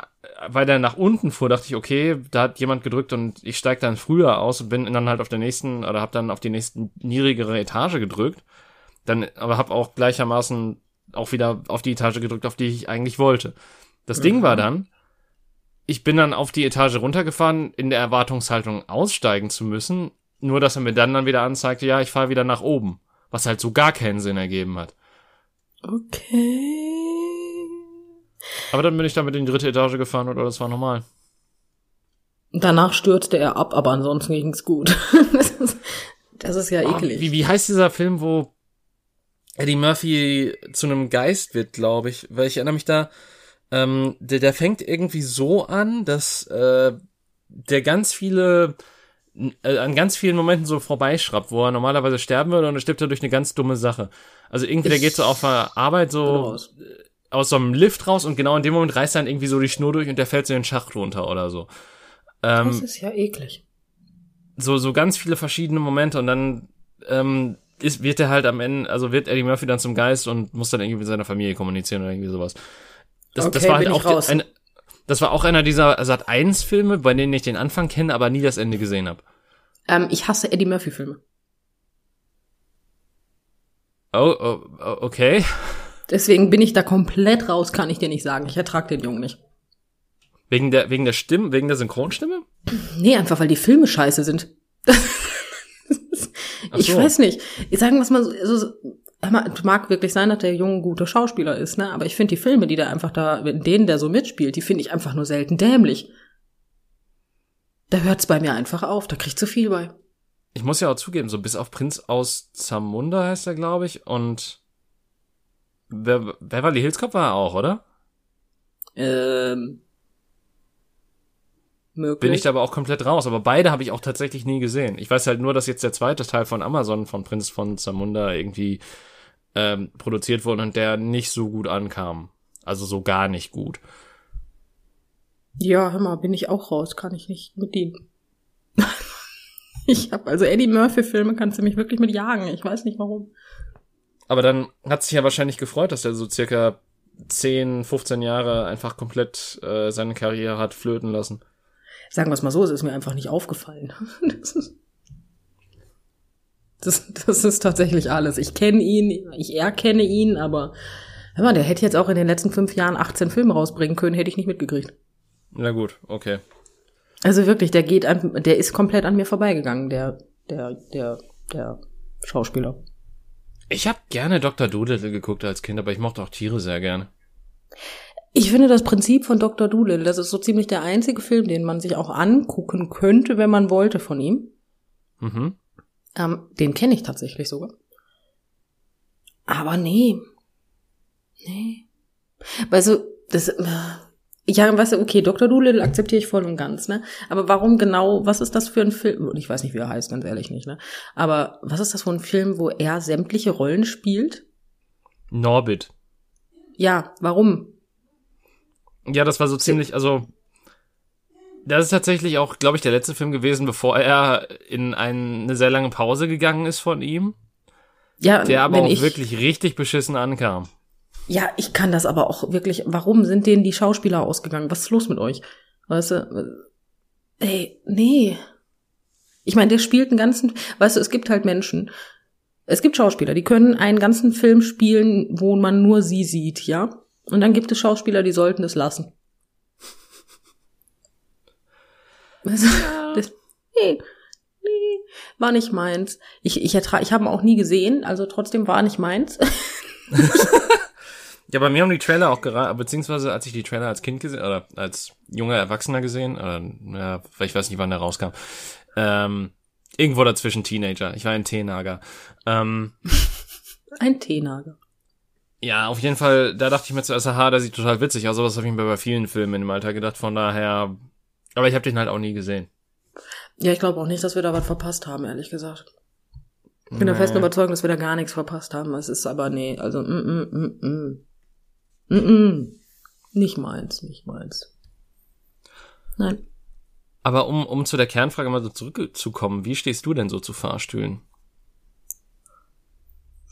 weil der nach unten fuhr, dachte ich, okay, da hat jemand gedrückt und ich steige dann früher aus und bin dann halt auf der nächsten oder habe dann auf die nächsten niedrigere Etage gedrückt. Dann aber habe auch gleichermaßen auch wieder auf die Etage gedrückt, auf die ich eigentlich wollte. Das mhm. Ding war dann, ich bin dann auf die Etage runtergefahren, in der Erwartungshaltung aussteigen zu müssen, nur dass er mir dann dann wieder anzeigte, ja, ich fahre wieder nach oben, was halt so gar keinen Sinn ergeben hat. Okay. Aber dann bin ich damit in die dritte Etage gefahren oder das war normal. Danach stürzte er ab, aber ansonsten ging's gut. das, ist, das ist ja eklig. Oh, wie, wie heißt dieser Film, wo Eddie Murphy zu einem Geist wird, glaube ich? Weil ich erinnere mich da, ähm, der, der fängt irgendwie so an, dass äh, der ganz viele äh, an ganz vielen Momenten so vorbeischraubt, wo er normalerweise sterben würde und er stirbt er durch eine ganz dumme Sache. Also irgendwie, ich der geht so auf der Arbeit so aus so einem Lift raus und genau in dem Moment reißt dann irgendwie so die Schnur durch und der fällt so in den Schacht runter oder so. Ähm, das ist ja eklig. So, so ganz viele verschiedene Momente und dann ähm, ist, wird er halt am Ende, also wird Eddie Murphy dann zum Geist und muss dann irgendwie mit seiner Familie kommunizieren oder irgendwie sowas. Das, okay, das war halt auch ein, das war auch einer dieser Sat 1 Filme, bei denen ich den Anfang kenne, aber nie das Ende gesehen habe. Ähm, ich hasse Eddie Murphy Filme. Oh, oh, oh, okay. Deswegen bin ich da komplett raus, kann ich dir nicht sagen. Ich ertrag den Jungen nicht. Wegen der, wegen der Stimme, wegen der Synchronstimme? Nee, einfach weil die Filme scheiße sind. ich weiß nicht. Ich sagen wir mal so, also, mag wirklich sein, dass der Junge guter Schauspieler ist, ne? Aber ich finde die Filme, die der einfach da, in denen der so mitspielt, die finde ich einfach nur selten dämlich. Da hört's bei mir einfach auf, da krieg ich zu viel bei. Ich muss ja auch zugeben, so bis auf Prinz aus Zamunda heißt er, glaube ich, und Be Beverly Hills Cop war er auch, oder? Ähm. Möglich. Bin ich da aber auch komplett raus. Aber beide habe ich auch tatsächlich nie gesehen. Ich weiß halt nur, dass jetzt der zweite Teil von Amazon von Prinz von Zamunda irgendwie ähm, produziert wurde und der nicht so gut ankam. Also so gar nicht gut. Ja, hör mal, bin ich auch raus, kann ich nicht mit dienen. ich habe also Eddie Murphy Filme kannst du mich wirklich mit jagen, ich weiß nicht warum. Aber dann hat sich ja wahrscheinlich gefreut, dass er so circa 10, 15 Jahre einfach komplett äh, seine Karriere hat flöten lassen. Sagen wir es mal so, es ist mir einfach nicht aufgefallen. Das ist, das, das ist tatsächlich alles. Ich kenne ihn, ich erkenne ihn, aber hör mal, der hätte jetzt auch in den letzten fünf Jahren 18 Filme rausbringen können, hätte ich nicht mitgekriegt. Na gut, okay. Also wirklich, der geht an, der ist komplett an mir vorbeigegangen, der, der, der, der Schauspieler. Ich habe gerne Dr. Doolittle geguckt als Kind, aber ich mochte auch Tiere sehr gerne. Ich finde das Prinzip von Dr. Doolittle, das ist so ziemlich der einzige Film, den man sich auch angucken könnte, wenn man wollte von ihm. Mhm. Ähm, den kenne ich tatsächlich sogar. Aber nee. Nee. Weißt du, das, äh, ja, weißt du, okay, Dr. Doolittle akzeptiere ich voll und ganz, ne? Aber warum genau, was ist das für ein Film? Und ich weiß nicht, wie er heißt, ganz ehrlich nicht, ne? Aber was ist das für ein Film, wo er sämtliche Rollen spielt? Norbit. Ja, warum? Ja, das war so ziemlich, also das ist tatsächlich auch, glaube ich, der letzte Film gewesen, bevor er in ein, eine sehr lange Pause gegangen ist von ihm. Ja, Der aber auch ich, wirklich richtig beschissen ankam. Ja, ich kann das aber auch wirklich. Warum sind denen die Schauspieler ausgegangen? Was ist los mit euch? Weißt du? Ey, nee. Ich meine, der spielt einen ganzen. Weißt du, es gibt halt Menschen. Es gibt Schauspieler, die können einen ganzen Film spielen, wo man nur sie sieht, ja? Und dann gibt es Schauspieler, die sollten es lassen. Weißt du, das, nee, nee, war nicht meins. Ich, ich, ertra ich habe ihn auch nie gesehen, also trotzdem war nicht meins. Ja, bei mir haben die Trailer auch gerade, beziehungsweise als ich die Trailer als Kind gesehen, oder als junger Erwachsener gesehen, oder, ja, ich weiß nicht, wann der rauskam, ähm, irgendwo dazwischen Teenager. Ich war ein Teenager. Ähm, Ein Teenager. Ja, auf jeden Fall, da dachte ich mir zuerst, aha, der sieht total witzig aus, aber das habe ich mir bei vielen Filmen dem Alter gedacht, von daher, aber ich habe den halt auch nie gesehen. Ja, ich glaube auch nicht, dass wir da was verpasst haben, ehrlich gesagt. Ich bin der Nee. festen Überzeugung, dass wir da gar nichts verpasst haben. Es ist aber nee, also mm, mm, mm, mm. Mm, mm. nicht meins, nicht meins. Nein. Aber um, um zu der Kernfrage mal so zurückzukommen, wie stehst du denn so zu Fahrstühlen?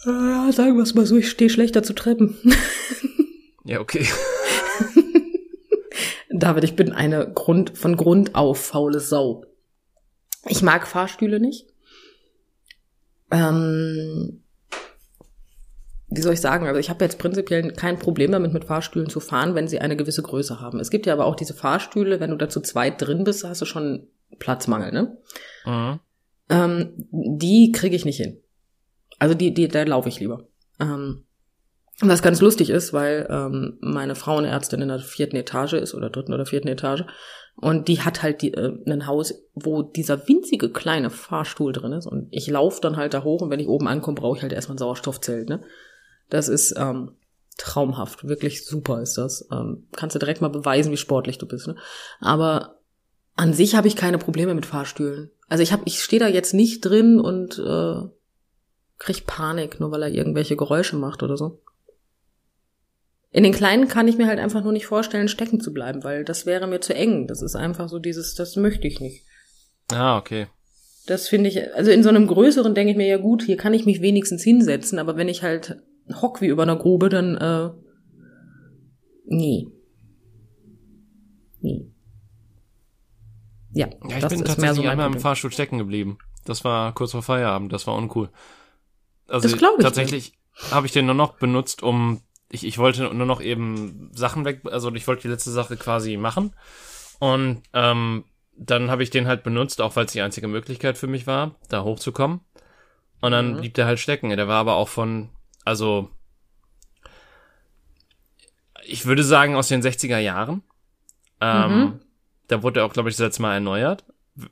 Äh, sagen wir es mal so, ich stehe schlechter zu Treppen. Ja, okay. David, ich bin eine Grund, von Grund auf faule Sau. Ich mag Fahrstühle nicht. Ähm, wie soll ich sagen? Also ich habe jetzt prinzipiell kein Problem damit, mit Fahrstühlen zu fahren, wenn sie eine gewisse Größe haben. Es gibt ja aber auch diese Fahrstühle, wenn du da zu zweit drin bist, hast du schon Platzmangel, ne? Mhm. Ähm, die kriege ich nicht hin. Also die, die, da laufe ich lieber. Ähm, was ganz lustig ist, weil ähm, meine Frauenärztin in der vierten Etage ist oder dritten oder vierten Etage und die hat halt die, äh, ein Haus, wo dieser winzige kleine Fahrstuhl drin ist und ich laufe dann halt da hoch und wenn ich oben ankomme, brauche ich halt erstmal ein Sauerstoffzelt. Ne? Das ist ähm, traumhaft, wirklich super ist das. Ähm, kannst du direkt mal beweisen, wie sportlich du bist. Ne? Aber an sich habe ich keine Probleme mit Fahrstühlen. Also ich habe, ich stehe da jetzt nicht drin und äh, krieg Panik, nur weil er irgendwelche Geräusche macht oder so. In den kleinen kann ich mir halt einfach nur nicht vorstellen, stecken zu bleiben, weil das wäre mir zu eng. Das ist einfach so dieses, das möchte ich nicht. Ah, okay. Das finde ich, also in so einem größeren denke ich mir ja gut, hier kann ich mich wenigstens hinsetzen, aber wenn ich halt hock wie über einer Grube, dann äh, nie. Nie. Ja, Ja, ich das bin ist tatsächlich so einmal im Problem. Fahrstuhl stecken geblieben. Das war kurz vor Feierabend, das war uncool. Also tatsächlich, habe ich den nur noch benutzt, um ich, ich wollte nur noch eben Sachen weg, also ich wollte die letzte Sache quasi machen. Und ähm, dann habe ich den halt benutzt, auch weil es die einzige Möglichkeit für mich war, da hochzukommen. Und dann mhm. blieb der halt stecken. Der war aber auch von, also ich würde sagen aus den 60er Jahren. Ähm, mhm. Da wurde er auch, glaube ich, das letzte Mal erneuert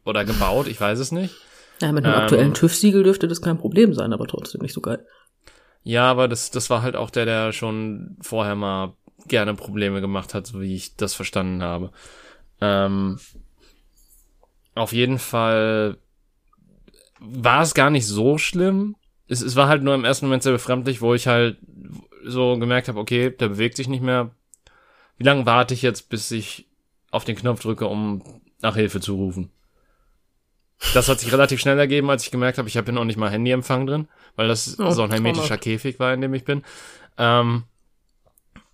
oder gebaut, ich weiß es nicht. Ja, mit einem ähm, aktuellen TÜV-Siegel dürfte das kein Problem sein, aber trotzdem nicht so geil. Ja, aber das, das war halt auch der, der schon vorher mal gerne Probleme gemacht hat, so wie ich das verstanden habe. Ähm, auf jeden Fall war es gar nicht so schlimm. Es, es war halt nur im ersten Moment sehr befremdlich, wo ich halt so gemerkt habe, okay, der bewegt sich nicht mehr. Wie lange warte ich jetzt, bis ich auf den Knopf drücke, um nach Hilfe zu rufen? Das hat sich relativ schnell ergeben, als ich gemerkt habe, ich habe hier noch nicht mal Handyempfang drin, weil das oh, so ein hermetischer Käfig war, in dem ich bin. Ähm,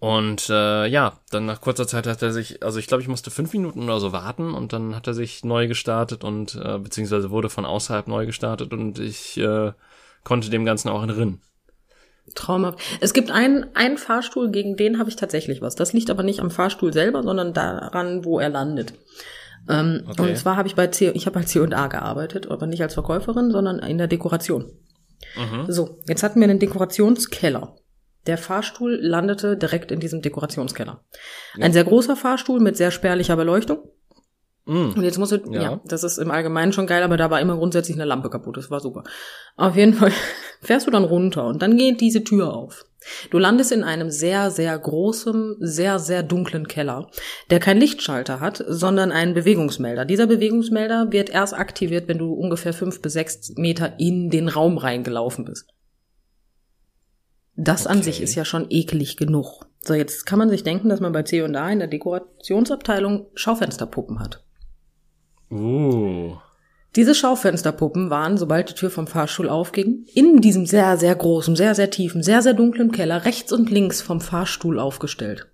und äh, ja, dann nach kurzer Zeit hat er sich, also ich glaube, ich musste fünf Minuten oder so warten und dann hat er sich neu gestartet und äh, beziehungsweise wurde von außerhalb neu gestartet und ich äh, konnte dem Ganzen auch entrinnen. Traumhaft. Es gibt einen, einen Fahrstuhl, gegen den habe ich tatsächlich was. Das liegt aber nicht am Fahrstuhl selber, sondern daran, wo er landet. Ähm, okay. Und zwar habe ich bei C, ich habe bei C&A gearbeitet, aber nicht als Verkäuferin, sondern in der Dekoration. Mhm. So, jetzt hatten wir einen Dekorationskeller. Der Fahrstuhl landete direkt in diesem Dekorationskeller. Ja. Ein sehr großer Fahrstuhl mit sehr spärlicher Beleuchtung. Mm. Und jetzt musst du, ja. ja, das ist im Allgemeinen schon geil, aber da war immer grundsätzlich eine Lampe kaputt. Das war super. Auf jeden Fall fährst du dann runter und dann geht diese Tür auf. Du landest in einem sehr, sehr großen, sehr, sehr dunklen Keller, der kein Lichtschalter hat, sondern einen Bewegungsmelder. Dieser Bewegungsmelder wird erst aktiviert, wenn du ungefähr fünf bis sechs Meter in den Raum reingelaufen bist. Das okay. an sich ist ja schon eklig genug. So, jetzt kann man sich denken, dass man bei C&A in der Dekorationsabteilung Schaufensterpuppen hat. Uh. Diese Schaufensterpuppen waren, sobald die Tür vom Fahrstuhl aufging, in diesem sehr, sehr großen, sehr, sehr tiefen, sehr, sehr dunklen Keller rechts und links vom Fahrstuhl aufgestellt.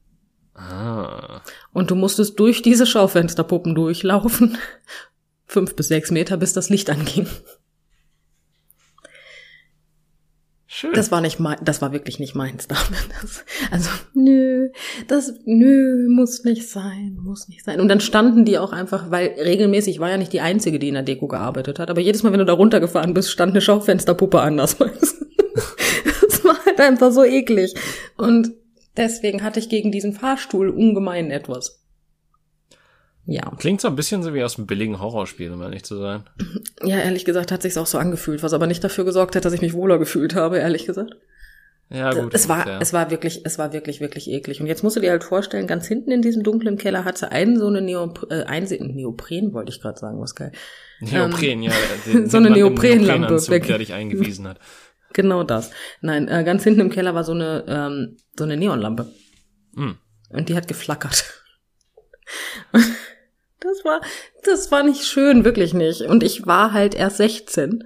Ah. Und du musstest durch diese Schaufensterpuppen durchlaufen, fünf bis sechs Meter, bis das Licht anging. Schön. Das war nicht mein, das war wirklich nicht meins damit. Das, also, nö, das, nö, muss nicht sein, muss nicht sein. Und dann standen die auch einfach, weil regelmäßig war ja nicht die einzige, die in der Deko gearbeitet hat, aber jedes Mal, wenn du da runtergefahren bist, stand eine Schaufensterpuppe anders. das war halt einfach so eklig. Und deswegen hatte ich gegen diesen Fahrstuhl ungemein etwas. Ja. Klingt so ein bisschen so wie aus einem billigen Horrorspiel, um ehrlich zu sein. Ja, ehrlich gesagt hat sich's auch so angefühlt, was aber nicht dafür gesorgt hat, dass ich mich wohler gefühlt habe, ehrlich gesagt. Ja, gut. Es war, ja. es war wirklich, es war wirklich, wirklich eklig. Und jetzt musst du dir halt vorstellen, ganz hinten in diesem dunklen Keller hat sie einen so eine Neop äh, ein Neopren, wollte ich gerade sagen, was geil. Neopren, ähm, ja. Den, so eine Neoprenlampe, der dich eingewiesen hat. Genau das. Nein, äh, ganz hinten im Keller war so eine, ähm, so eine Neonlampe. Mm. Und die hat geflackert. Das war, das war nicht schön, wirklich nicht. Und ich war halt erst 16.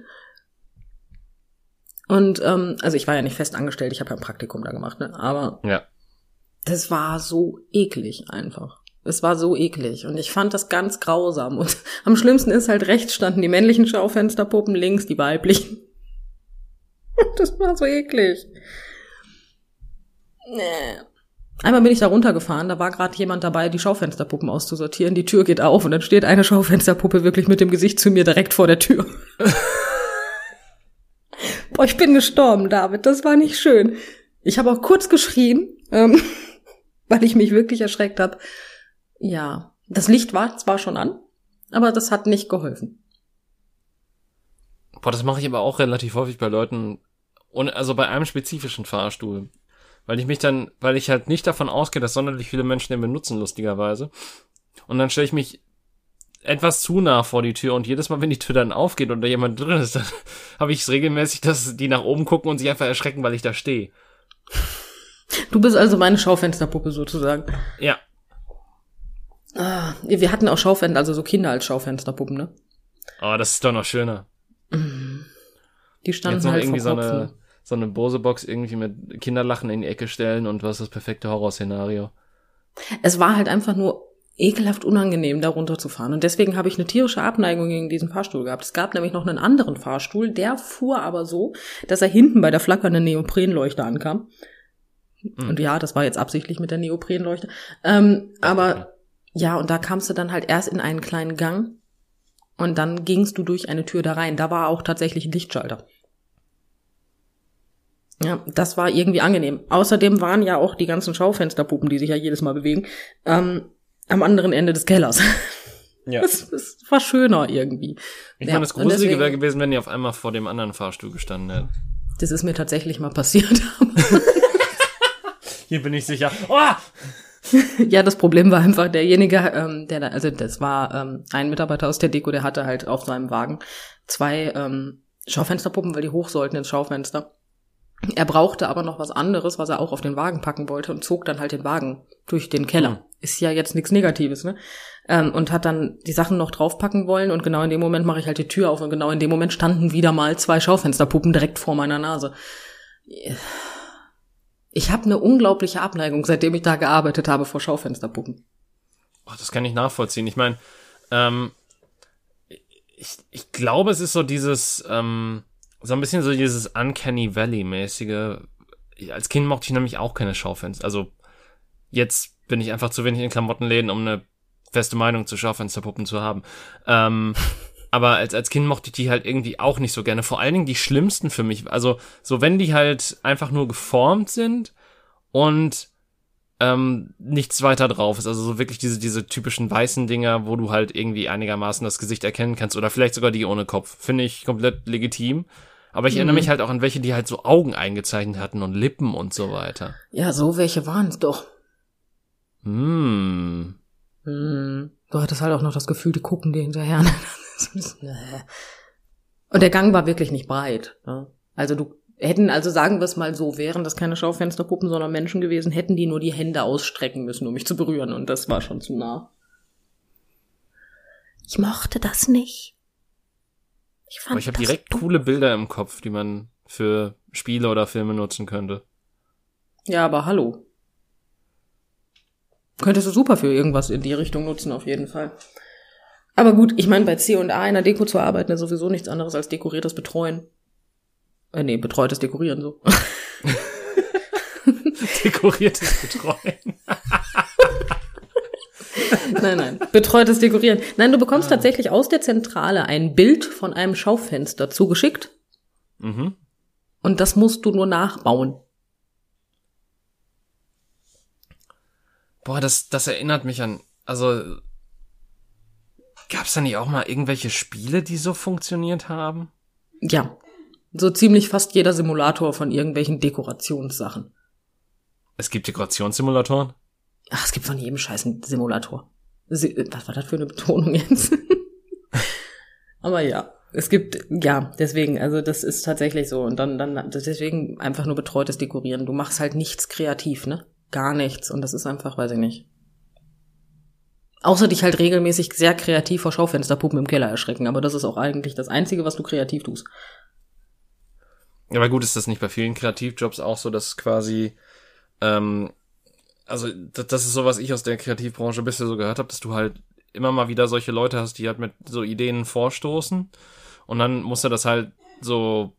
Und ähm, also ich war ja nicht fest angestellt, ich habe ja ein Praktikum da gemacht, ne? Aber ja. das war so eklig einfach. Es war so eklig und ich fand das ganz grausam. Und am schlimmsten ist halt rechts standen die männlichen Schaufensterpuppen, links die weiblichen. Das war so eklig. Nee. Einmal bin ich da runtergefahren, da war gerade jemand dabei, die Schaufensterpuppen auszusortieren. Die Tür geht auf und dann steht eine Schaufensterpuppe wirklich mit dem Gesicht zu mir direkt vor der Tür. Boah, ich bin gestorben, David. Das war nicht schön. Ich habe auch kurz geschrien, ähm, weil ich mich wirklich erschreckt habe. Ja, das Licht war zwar schon an, aber das hat nicht geholfen. Boah, das mache ich aber auch relativ häufig bei Leuten, also bei einem spezifischen Fahrstuhl weil ich mich dann, weil ich halt nicht davon ausgehe, dass sonderlich viele Menschen den benutzen, lustigerweise. Und dann stelle ich mich etwas zu nah vor die Tür und jedes Mal, wenn die Tür dann aufgeht und da jemand drin ist, dann habe ich es regelmäßig, dass die nach oben gucken und sich einfach erschrecken, weil ich da stehe. Du bist also meine Schaufensterpuppe sozusagen. Ja. Ah, wir hatten auch Schaufenster, also so Kinder als Schaufensterpuppen, ne? Oh, das ist doch noch schöner. Die standen Jetzt noch halt irgendwie so eine, ne? So eine Bose-Box irgendwie mit Kinderlachen in die Ecke stellen und was das perfekte Horrorszenario. Es war halt einfach nur ekelhaft unangenehm, da runterzufahren. Und deswegen habe ich eine tierische Abneigung gegen diesen Fahrstuhl gehabt. Es gab nämlich noch einen anderen Fahrstuhl, der fuhr aber so, dass er hinten bei der flackernden Neoprenleuchte ankam. Mhm. Und ja, das war jetzt absichtlich mit der Neoprenleuchte. Ähm, aber ja, und da kamst du dann halt erst in einen kleinen Gang und dann gingst du durch eine Tür da rein. Da war auch tatsächlich ein Lichtschalter. Ja, das war irgendwie angenehm. Außerdem waren ja auch die ganzen Schaufensterpuppen, die sich ja jedes Mal bewegen, ähm, am anderen Ende des Kellers. Ja. Das, das war schöner irgendwie. Ich ja, meine, das Gruselige wäre gewesen, wenn die auf einmal vor dem anderen Fahrstuhl gestanden hätten. Das ist mir tatsächlich mal passiert. Hier bin ich sicher. Oh! ja, das Problem war einfach derjenige, ähm, der da, also das war ähm, ein Mitarbeiter aus der Deko, der hatte halt auf seinem Wagen zwei ähm, Schaufensterpuppen, weil die hoch sollten ins Schaufenster. Er brauchte aber noch was anderes, was er auch auf den Wagen packen wollte und zog dann halt den Wagen durch den Keller. Mhm. Ist ja jetzt nichts Negatives, ne? Ähm, und hat dann die Sachen noch draufpacken wollen und genau in dem Moment mache ich halt die Tür auf und genau in dem Moment standen wieder mal zwei Schaufensterpuppen direkt vor meiner Nase. Ich habe eine unglaubliche Abneigung, seitdem ich da gearbeitet habe vor Schaufensterpuppen. Oh, das kann ich nachvollziehen. Ich meine, ähm, ich, ich glaube, es ist so dieses ähm, so ein bisschen so dieses Uncanny Valley-mäßige. Als Kind mochte ich nämlich auch keine Schaufenster. Also jetzt bin ich einfach zu wenig in Klamottenläden, um eine feste Meinung zu Schaufensterpuppen zu haben. Ähm, aber als, als Kind mochte ich die halt irgendwie auch nicht so gerne. Vor allen Dingen die schlimmsten für mich. Also so wenn die halt einfach nur geformt sind und ähm, nichts weiter drauf ist. Also so wirklich diese, diese typischen weißen Dinger, wo du halt irgendwie einigermaßen das Gesicht erkennen kannst oder vielleicht sogar die ohne Kopf. Finde ich komplett legitim. Aber ich mhm. erinnere mich halt auch an welche, die halt so Augen eingezeichnet hatten und Lippen und so weiter. Ja, so welche waren es doch. Hm. Hm. Du hattest halt auch noch das Gefühl, die gucken dir hinterher. und der Gang war wirklich nicht breit. Ne? Also du hätten, also sagen wir es mal so, wären das keine Schaufensterpuppen, sondern Menschen gewesen, hätten die nur die Hände ausstrecken müssen, um mich zu berühren. Und das war schon zu nah. Ich mochte das nicht. Ich, fand Aber ich habe direkt coole Bilder im Kopf, die man für Spiele oder Filme nutzen könnte. Ja, aber hallo. Könntest du super für irgendwas in die Richtung nutzen, auf jeden Fall. Aber gut, ich meine, bei C und A in der Deko zu arbeiten ist sowieso nichts anderes als dekoriertes Betreuen. Äh, nee, betreutes Dekorieren so. dekoriertes Betreuen. nein, nein. Betreutes Dekorieren. Nein, du bekommst ah. tatsächlich aus der Zentrale ein Bild von einem Schaufenster zugeschickt. Mhm. Und das musst du nur nachbauen. Boah, das, das erinnert mich an, also, gab's da nicht auch mal irgendwelche Spiele, die so funktioniert haben? Ja. So ziemlich fast jeder Simulator von irgendwelchen Dekorationssachen. Es gibt Dekorationssimulatoren? Ach, es gibt von jedem scheißen Simulator. Was war das für eine Betonung jetzt? Aber ja, es gibt, ja, deswegen, also das ist tatsächlich so. Und dann, dann, deswegen einfach nur betreutes Dekorieren. Du machst halt nichts kreativ, ne? Gar nichts. Und das ist einfach, weiß ich nicht. Außer dich halt regelmäßig sehr kreativ vor Schaufensterpuppen im Keller erschrecken. Aber das ist auch eigentlich das Einzige, was du kreativ tust. Aber gut, ist das nicht bei vielen Kreativjobs auch so, dass quasi ähm, also das, ist so, was ich aus der Kreativbranche bisher so gehört habe, dass du halt immer mal wieder solche Leute hast, die halt mit so Ideen vorstoßen und dann musst du das halt so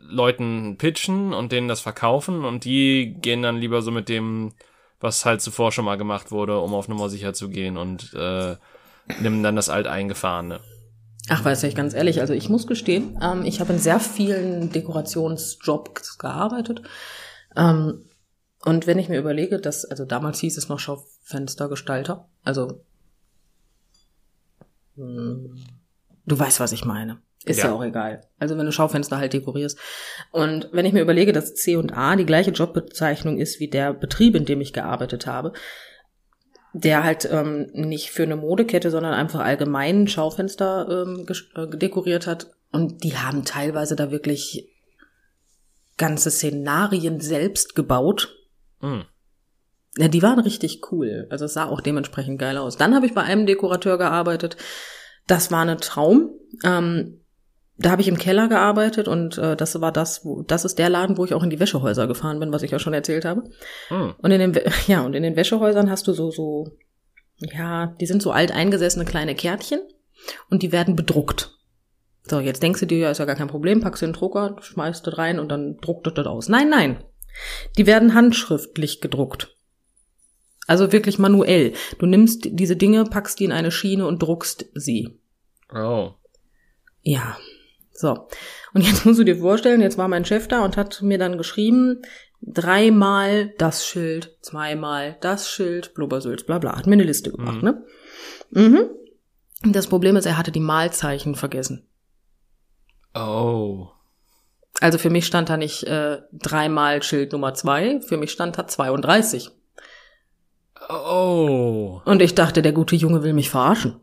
Leuten pitchen und denen das verkaufen und die gehen dann lieber so mit dem, was halt zuvor schon mal gemacht wurde, um auf Nummer sicher zu gehen und äh, nehmen dann das alteingefahrene. Ach, weiß ich ganz ehrlich, also ich muss gestehen, ähm, ich habe in sehr vielen Dekorationsjobs gearbeitet. Ähm, und wenn ich mir überlege, dass, also damals hieß es noch Schaufenstergestalter, also hm, du weißt, was ich meine. Ist ja. ja. auch egal. Also wenn du Schaufenster halt dekorierst. Und wenn ich mir überlege, dass C und A die gleiche Jobbezeichnung ist wie der Betrieb, in dem ich gearbeitet habe, der halt ähm, nicht für eine Modekette, sondern einfach allgemein Schaufenster ähm, äh, dekoriert hat. Und die haben teilweise da wirklich ganze Szenarien selbst gebaut Mhm. Ja, die waren richtig cool. Also es sah auch dementsprechend geil aus. Dann habe ich bei einem Dekorateur gearbeitet. Das war ein Traum. Ähm, da habe ich im Keller gearbeitet und äh, das war das, wo, das ist der Laden, wo ich auch in die Wäschehäuser gefahren bin, was ich ja schon erzählt habe. Mhm. Und in den ja und in den Wäschehäusern hast du so so ja, die sind so alt eingesessene kleine Kärtchen und die werden bedruckt. So, jetzt denkst du dir, ja, ist ja gar kein Problem, packst du in den Drucker, schmeißt das rein und dann druckt das das aus. Nein, nein. Die werden handschriftlich gedruckt. Also wirklich manuell. Du nimmst diese Dinge, packst die in eine Schiene und druckst sie. Oh. Ja. So. Und jetzt musst du dir vorstellen, jetzt war mein Chef da und hat mir dann geschrieben, dreimal das Schild, zweimal das Schild, Blubbersülz, bla bla. Hat mir eine Liste gemacht, Mhm. ne? Mhm. Das Problem ist, er hatte die Malzeichen vergessen. Oh. Also für mich stand da nicht äh, dreimal Schild Nummer zwei, für mich stand da 32. Oh. Und ich dachte, der gute Junge will mich verarschen.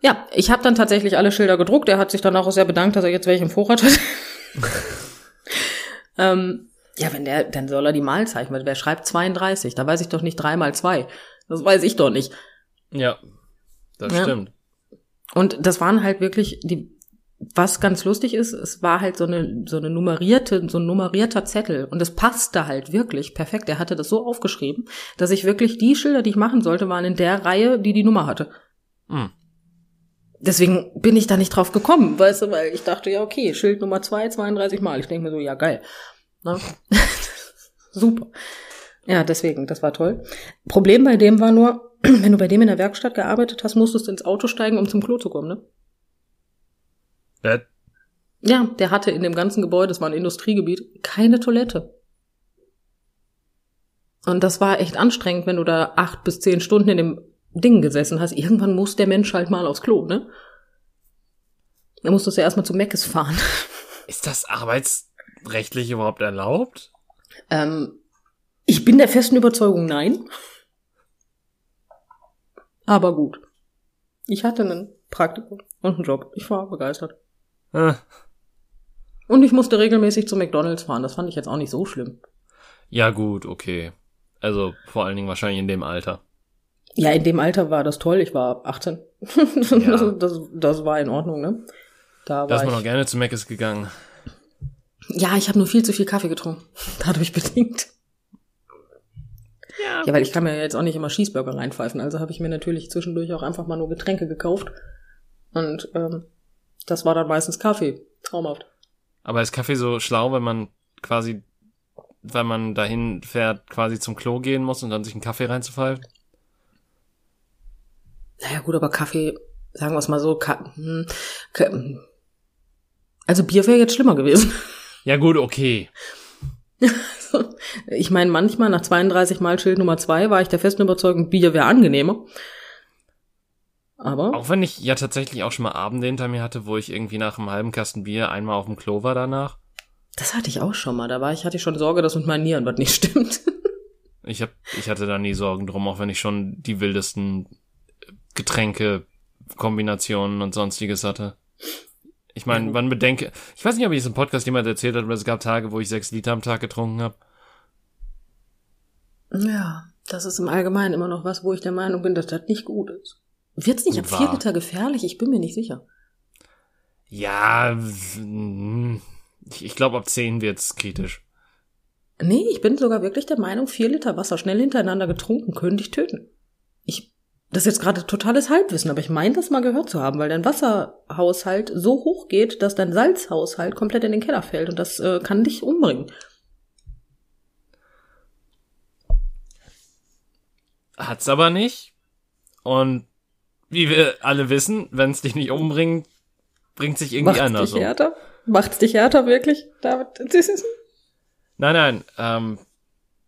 Ja, ich habe dann tatsächlich alle Schilder gedruckt. Er hat sich dann auch sehr bedankt, dass er jetzt welche im Vorrat hat. ähm, ja, wenn der, dann soll er die Malzeichen, weil wer schreibt 32? Da weiß ich doch nicht drei mal zwei. Das weiß ich doch nicht. Ja. Das Ja. stimmt. Und das waren halt wirklich die, was ganz lustig ist, es war halt so eine, so eine nummerierte, so ein nummerierter Zettel. Und es passte halt wirklich perfekt. Er hatte das so aufgeschrieben, dass ich wirklich die Schilder, die ich machen sollte, waren in der Reihe, die die Nummer hatte. Hm. Deswegen bin ich da nicht drauf gekommen, weißt du, weil ich dachte, ja, okay, Schild Nummer zwei, 32 Mal. Ich denke mir so, ja, geil. Ne? Super. Ja, deswegen, das war toll. Problem bei dem war nur, wenn du bei dem in der Werkstatt gearbeitet hast, musstest du ins Auto steigen, um zum Klo zu kommen, ne? Das, Ja, der hatte in dem ganzen Gebäude, das war ein Industriegebiet, keine Toilette. Und das war echt anstrengend, wenn du da acht bis zehn Stunden in dem Ding gesessen hast. Irgendwann muss der Mensch halt mal aufs Klo, ne? Da musstest du ja erstmal zu Meckes fahren. ist das arbeitsrechtlich überhaupt erlaubt? Ähm, ich bin der festen Überzeugung, nein. Aber gut. Ich hatte einen Praktikum und einen Job. Ich war begeistert. Äh, Und ich musste regelmäßig zu McDonalds fahren. Das fand ich jetzt auch nicht so schlimm. Ja, gut, okay. Also vor allen Dingen wahrscheinlich in dem Alter. Ja, in dem Alter war das toll. Ich war 18. Ja. das, das, das war in Ordnung, ne? Da Da ist man auch gerne zu Meckes gegangen. Ja, ich habe nur viel zu viel Kaffee getrunken. Dadurch bedingt. Ja. Ja, weil ich kann mir jetzt auch nicht immer Cheeseburger reinpfeifen. Also habe ich mir natürlich zwischendurch auch einfach mal nur Getränke gekauft. Und ähm, das war dann meistens Kaffee. Traumhaft. Aber ist Kaffee so schlau, wenn man quasi, wenn man dahin fährt, quasi zum Klo gehen muss und dann sich einen Kaffee reinzupfeifen? Naja gut, aber Kaffee, sagen wir es mal so, Ka hm, Ka also Bier wäre jetzt schlimmer gewesen. Ja, gut, okay. Ich meine, manchmal nach 32 Mal Schild Nummer zwei war ich der festen Überzeugung, Bier wäre angenehmer. Aber Auch wenn ich ja tatsächlich auch schon mal Abende hinter mir hatte, wo ich irgendwie nach einem halben Kasten Bier einmal auf dem Klo war danach. das hatte ich auch schon mal. Da war ich, hatte ich schon Sorge, dass mit meinen Nieren was nicht stimmt. Ich hab, ich hatte da nie Sorgen drum, auch wenn ich schon die wildesten Getränke, Kombinationen und sonstiges hatte. Ich meine, man bedenke, ich weiß nicht, ob ich es im Podcast jemand erzählt hat, aber es gab Tage, wo ich sechs Liter am Tag getrunken habe. Ja, das ist im Allgemeinen immer noch was, wo ich der Meinung bin, dass das nicht gut ist. Wird's nicht ab Wahr. vier Liter gefährlich? Ich bin mir nicht sicher. Ja, ich, ich glaube, ab zehn wird's kritisch. Nee, ich bin sogar wirklich der Meinung, vier Liter Wasser schnell hintereinander getrunken können dich töten. Ich, das ist jetzt gerade totales Halbwissen, aber ich meine das mal gehört zu haben, weil dein Wasserhaushalt so hoch geht, dass dein Salzhaushalt komplett in den Keller fällt und das äh, kann dich umbringen. Hat's aber nicht. Und wie wir alle wissen, wenn es dich nicht umbringt, bringt sich irgendwie Macht's anders dich um. härter? Macht's dich härter, wirklich, David? Nein, nein, ähm,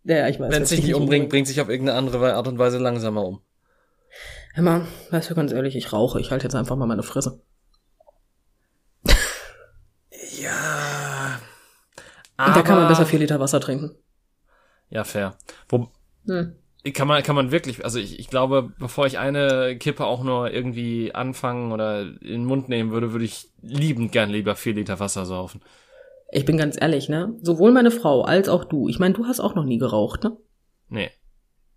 Ja, ich weiß. wenn es dich nicht nicht umbringt, bringt sich auf irgendeine andere Art und Weise langsamer um. Hör mal, weißt du ganz ehrlich, ich rauche. Ich halte jetzt einfach mal meine Fresse. Ja. Und da kann man aber- besser vier Liter Wasser trinken. Ja, fair. Wo, Hm. Kann man, kann man wirklich, also ich, ich glaube, bevor ich eine Kippe auch nur irgendwie anfangen oder in den Mund nehmen würde, würde ich liebend gern lieber vier Liter Wasser saufen. Ich bin ganz ehrlich, ne? Sowohl meine Frau als auch du. Ich meine, du hast auch noch nie geraucht, ne? Nee,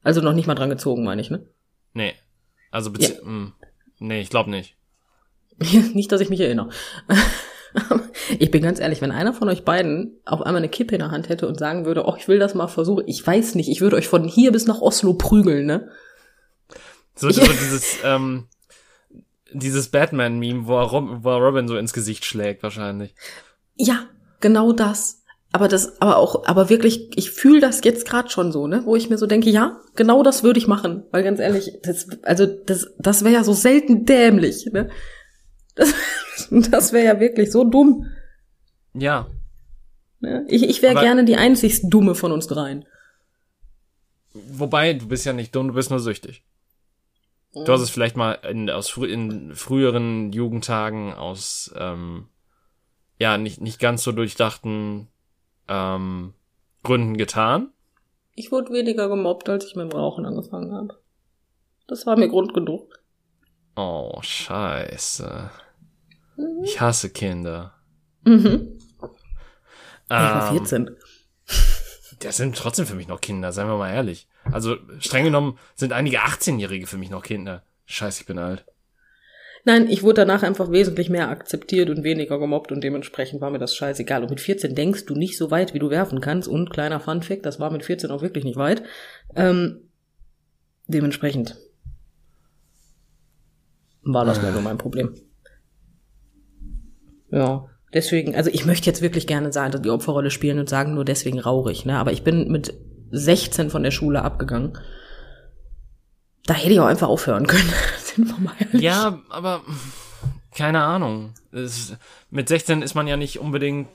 Also noch nicht mal dran gezogen, meine ich, ne? nee. Also, bezieh- mm, nee, ich glaube nicht. nicht, dass ich mich erinnere. ich bin ganz ehrlich, wenn einer von euch beiden auf einmal eine Kippe in der Hand hätte und sagen würde, oh, ich will das mal versuchen, ich weiß nicht, ich würde euch von hier bis nach Oslo prügeln, ne? So, so dieses, ähm, dieses Batman-Meme, wo, er Rob, wo Robin so ins Gesicht schlägt, wahrscheinlich. Ja, genau das. Aber das, aber auch, aber wirklich, ich fühle das jetzt gerade schon so, ne, wo ich mir so denke, ja, genau das würde ich machen, weil ganz ehrlich, das, also das, das wäre ja so selten dämlich, ne? Das, das wäre ja wirklich so dumm. Ja. Ich, ich wäre gerne die einzigst dumme von uns dreien. Wobei, du bist ja nicht dumm, du bist nur süchtig. Du hast es vielleicht mal in, aus frü in früheren Jugendtagen aus ähm, ja nicht nicht ganz so durchdachten ähm, Gründen getan. Ich wurde weniger gemobbt, als ich mit dem Rauchen angefangen habe. Das war mir Grund genug. Oh, scheiße. Mhm. Ich hasse Kinder. Mhm. Ich war 14. Ähm, das sind trotzdem für mich noch Kinder, seien wir mal ehrlich. Also streng genommen sind einige 18-Jährige für mich noch Kinder. Scheiße, ich bin alt. Nein, ich wurde danach einfach wesentlich mehr akzeptiert und weniger gemobbt und dementsprechend war mir das scheißegal. Und mit 14 denkst du nicht so weit, wie du werfen kannst. Und kleiner Funfact, das war mit 14 auch wirklich nicht weit. Ähm, dementsprechend war das nur so mein Problem. Ja, deswegen, also ich möchte jetzt wirklich gerne sagen, die Opferrolle spielen und sagen nur deswegen raurig, ne? Aber ich bin mit 16 von der Schule abgegangen. Da hätte ich auch einfach aufhören können. Sind wir mal ehrlich. Ja, aber keine Ahnung. Es, mit 16 ist man ja nicht unbedingt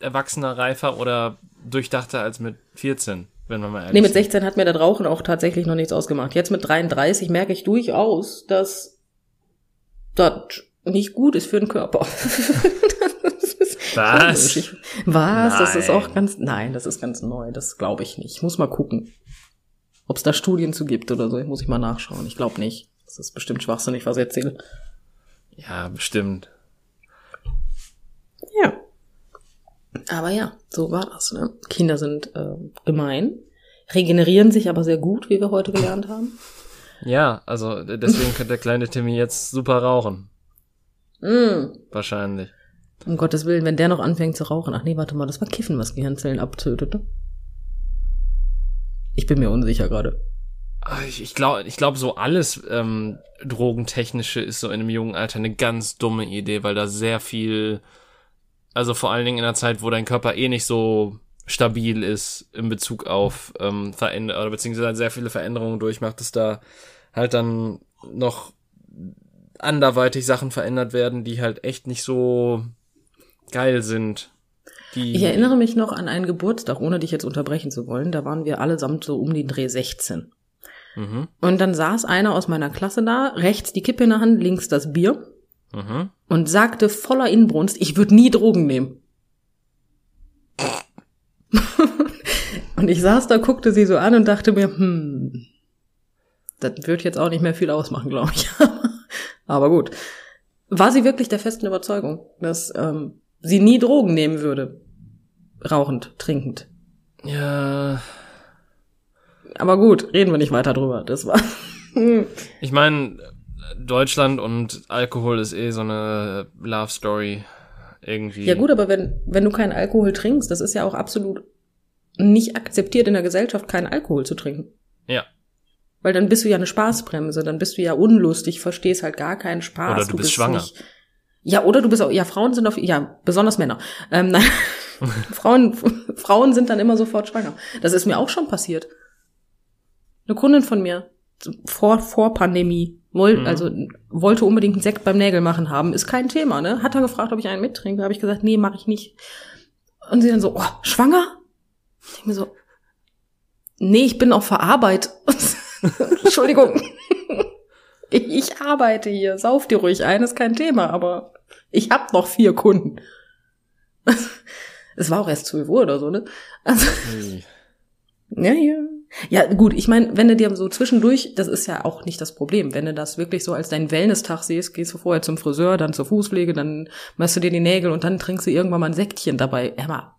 erwachsener, reifer oder durchdachter als mit 14, wenn man mal ehrlich Nee, mit 16 hat mir das Rauchen auch tatsächlich noch nichts ausgemacht. Jetzt mit 33 merke ich durchaus, dass das nicht gut ist für den Körper. Was? Ich, was? Nein. Das ist auch ganz, nein, das ist ganz neu. Das glaube ich nicht. Ich muss mal gucken. Ob es da Studien zu gibt oder so, muss ich mal nachschauen. Ich glaube nicht. Das ist bestimmt schwachsinnig, was ich erzähle. Ja, bestimmt. Ja. Aber ja, so war das. Ne? Kinder sind äh, gemein, regenerieren sich aber sehr gut, wie wir heute gelernt haben. Ja, also deswegen könnte der kleine Timmy jetzt super rauchen. Mm. Wahrscheinlich. Um Gottes Willen, wenn der noch anfängt zu rauchen. Ach nee, warte mal, das war Kiffen, was Gehirnzellen abtötet. Ne? Ich bin mir unsicher gerade. Ich, ich glaube, ich glaub, so alles ähm, Drogentechnische ist so in einem jungen Alter eine ganz dumme Idee, weil da sehr viel, also vor allen Dingen in einer Zeit, wo dein Körper eh nicht so stabil ist in Bezug auf ähm, Veränderungen, oder beziehungsweise sehr viele Veränderungen durchmacht, dass da halt dann noch anderweitig Sachen verändert werden, die halt echt nicht so geil sind. Die ich erinnere mich noch an einen Geburtstag, ohne dich jetzt unterbrechen zu wollen. Da waren wir allesamt so um den Dreh 16. Mhm. Und dann saß einer aus meiner Klasse da, rechts die Kippe in der Hand, links das Bier. Mhm. Und sagte voller Inbrunst, ich würde nie Drogen nehmen. und ich saß da, guckte sie so an und dachte mir, hm, das wird jetzt auch nicht mehr viel ausmachen, glaube ich. Aber gut. War sie wirklich der festen Überzeugung, dass ähm, sie nie Drogen nehmen würde. Rauchend, trinkend. Ja. Aber gut, reden wir nicht weiter drüber. Das war. ich meine, Deutschland und Alkohol ist eh so eine Love Story irgendwie. Ja gut, aber wenn, wenn du keinen Alkohol trinkst, das ist ja auch absolut nicht akzeptiert in der Gesellschaft, keinen Alkohol zu trinken. Ja. Weil dann bist du ja eine Spaßbremse, dann bist du ja unlustig, verstehst halt gar keinen Spaß. Oder du, du bist, bist schwanger. Nicht, ja, oder du bist auch, ja, Frauen sind auf, ja, besonders Männer. Ähm, nein, Frauen, Frauen sind dann immer sofort schwanger. Das ist mir auch schon passiert. Eine Kundin von mir, vor, vor Pandemie, woll, mhm. also wollte unbedingt einen Sekt beim Nägel machen haben, ist kein Thema, ne? Hat er gefragt, ob ich einen mittrinke, habe ich gesagt, nee, mache ich nicht. Und sie dann so, oh, schwanger? Ich denke mir so, nee, ich bin auch verarbeitet. Entschuldigung. ich, arbeite hier, sauf dir ruhig ein, ist kein Thema, aber ich hab noch vier Kunden. Es war auch erst 12 Uhr oder so, ne? Also, hey. Ja, ja. Ja, gut, ich meine, wenn du dir so zwischendurch, das ist ja auch nicht das Problem, wenn du das wirklich so als deinen Wellness-Tag siehst, gehst du vorher zum Friseur, dann zur Fußpflege, dann machst du dir die Nägel und dann trinkst du irgendwann mal ein Säckchen dabei. Emma,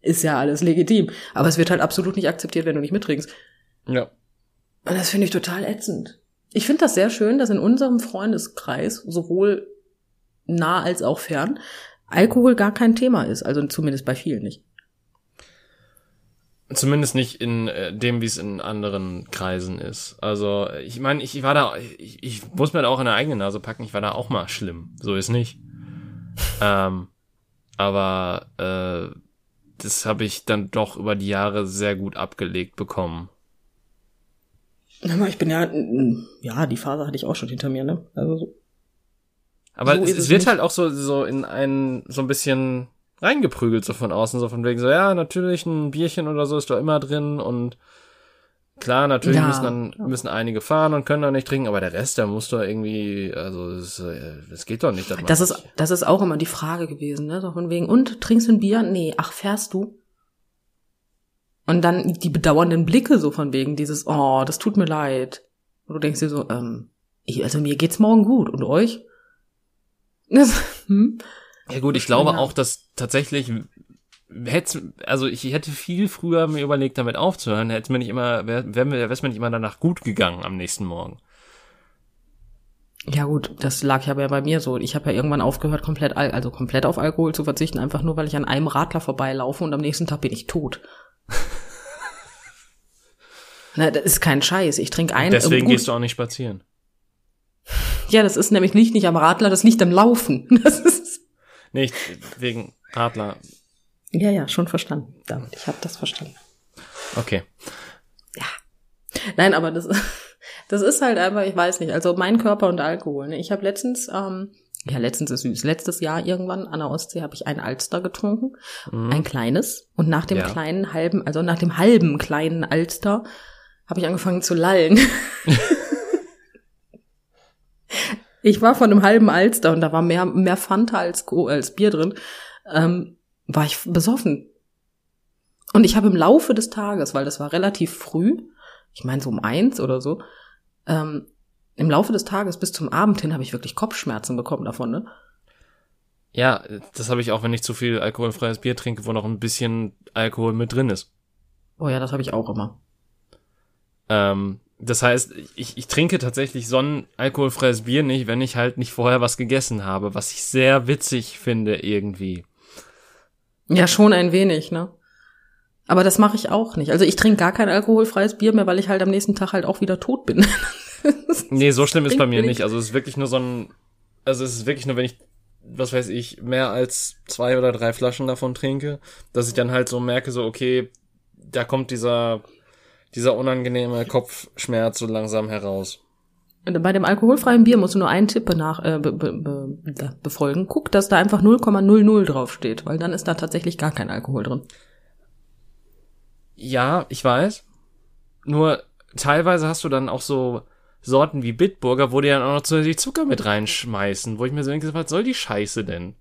ist ja alles legitim. Aber es wird halt absolut nicht akzeptiert, wenn du nicht mittrinkst. Ja. Und das finde ich total ätzend. Ich finde das sehr schön, dass in unserem Freundeskreis sowohl nah als auch fern Alkohol gar kein Thema ist, also zumindest bei vielen nicht. Zumindest nicht in äh, dem, wie es in anderen Kreisen ist. Also, ich meine, ich war da, ich, ich muss mir da auch in der eigene Nase packen, ich war da auch mal schlimm. So ist nicht. ähm, aber äh, das habe ich dann doch über die Jahre sehr gut abgelegt bekommen. Ich bin ja, ja, die Phase hatte ich auch schon hinter mir, ne? Also so. Aber so es, es, wird nicht. halt auch so, so in einen, so ein bisschen reingeprügelt, so von außen, so von wegen so, ja, natürlich ein Bierchen oder so ist da immer drin und klar, natürlich ja, müssen dann, müssen einige fahren und können da nicht trinken, aber der Rest, der muss doch irgendwie, also, es, es geht doch nicht. Das, das ist, das ist auch immer die Frage gewesen, ne, so von wegen, und, trinkst du ein Bier? Nee, ach, fährst du? Und dann die bedauernden Blicke so von wegen dieses, oh, das tut mir leid. Und du denkst dir so, ähm, ich, also mir geht's morgen gut. Und euch? hm? Ja gut, ich glaube auch, dass tatsächlich hätte, also ich hätte viel früher mir überlegt, damit aufzuhören, hätte mir nicht immer, wäre wär, wär, mir nicht immer danach gut gegangen am nächsten Morgen. Ja gut, das lag ja bei mir so. Ich habe ja irgendwann aufgehört, komplett, also komplett auf Alkohol zu verzichten, einfach nur, weil ich an einem Radler vorbeilaufe und am nächsten Tag bin ich tot. Na, das ist kein Scheiß. Ich trinke ein. Deswegen gehst du auch nicht spazieren. Ja, das ist nämlich liegt nicht am Radler, das liegt am Laufen. Das ist nicht wegen Radler. Ja, ja, schon verstanden. Damit, ich habe das verstanden. Okay. Ja. Nein, aber das, das ist halt einfach, ich weiß nicht. Also mein Körper und Alkohol. Ne? Ich habe letztens ähm, ja, letztens ist süß. Letztes Jahr irgendwann an der Ostsee habe ich ein Alster getrunken, mhm. ein kleines. Und nach dem ja. kleinen halben, also nach dem halben kleinen Alster, habe ich angefangen zu lallen. ich war von einem halben Alster und da war mehr, mehr Fanta als, als Bier drin, ähm, war ich besoffen. Und ich habe im Laufe des Tages, weil das war relativ früh, ich meine so um eins oder so, ähm, im Laufe des Tages bis zum Abend hin habe ich wirklich Kopfschmerzen bekommen davon, ne? Ja, das habe ich auch, wenn ich zu viel alkoholfreies Bier trinke, wo noch ein bisschen Alkohol mit drin ist. Oh ja, das habe ich auch immer. Ähm, das heißt, ich, ich trinke tatsächlich so ein alkoholfreies Bier nicht, wenn ich halt nicht vorher was gegessen habe, was ich sehr witzig finde irgendwie. Ja, schon ein wenig, ne? Aber das mache ich auch nicht. Also ich trinke gar kein alkoholfreies Bier mehr, weil ich halt am nächsten Tag halt auch wieder tot bin. nee, so schlimm ist bei mir nicht. Also es ist wirklich nur so ein, also es ist wirklich nur, wenn ich, was weiß ich, mehr als zwei oder drei Flaschen davon trinke, dass ich dann halt so merke, so, okay, da kommt dieser, dieser unangenehme Kopfschmerz so langsam heraus. Bei dem alkoholfreien Bier musst du nur einen Tipp nach, äh, be, be, be, befolgen. Guck, dass da einfach 0,00 draufsteht, weil dann ist da tatsächlich gar kein Alkohol drin. Ja, ich weiß. Nur teilweise hast du dann auch so Sorten wie Bitburger, wo die dann auch noch zusätzlich Zucker mit reinschmeißen, wo ich mir so denke, was soll die Scheiße denn?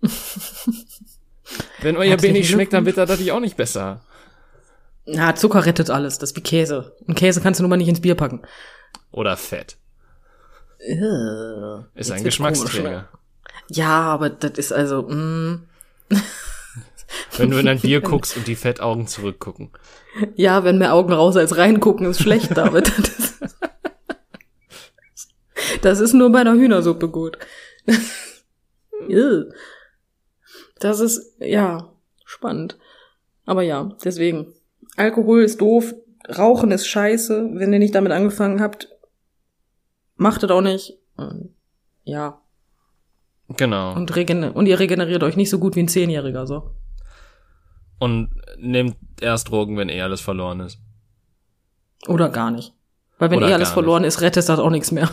Wenn euer Bier nicht schmeckt, dann wird das natürlich auch nicht besser. Na, Zucker rettet alles, das ist wie Käse. Und Käse kannst du nun mal nicht ins Bier packen. Oder Fett. Uh, ist ein Geschmacksträger. Ja, aber das ist also, mm. Wenn du in ein Bier guckst und die Fettaugen zurückgucken. Ja, wenn mehr Augen raus als reingucken, ist schlecht, David. Das ist nur bei einer Hühnersuppe gut. das ist, ja, spannend. Aber ja, deswegen. Alkohol ist doof, Rauchen ist scheiße. Wenn ihr nicht damit angefangen habt, macht es auch nicht. Ja. Genau. Und, und ihr regeneriert euch nicht so gut wie ein Zehnjähriger, so. Und nehmt erst Drogen, wenn eh alles verloren ist. Oder gar nicht. Weil wenn Oder eh alles verloren nicht. ist, rettet das auch nichts mehr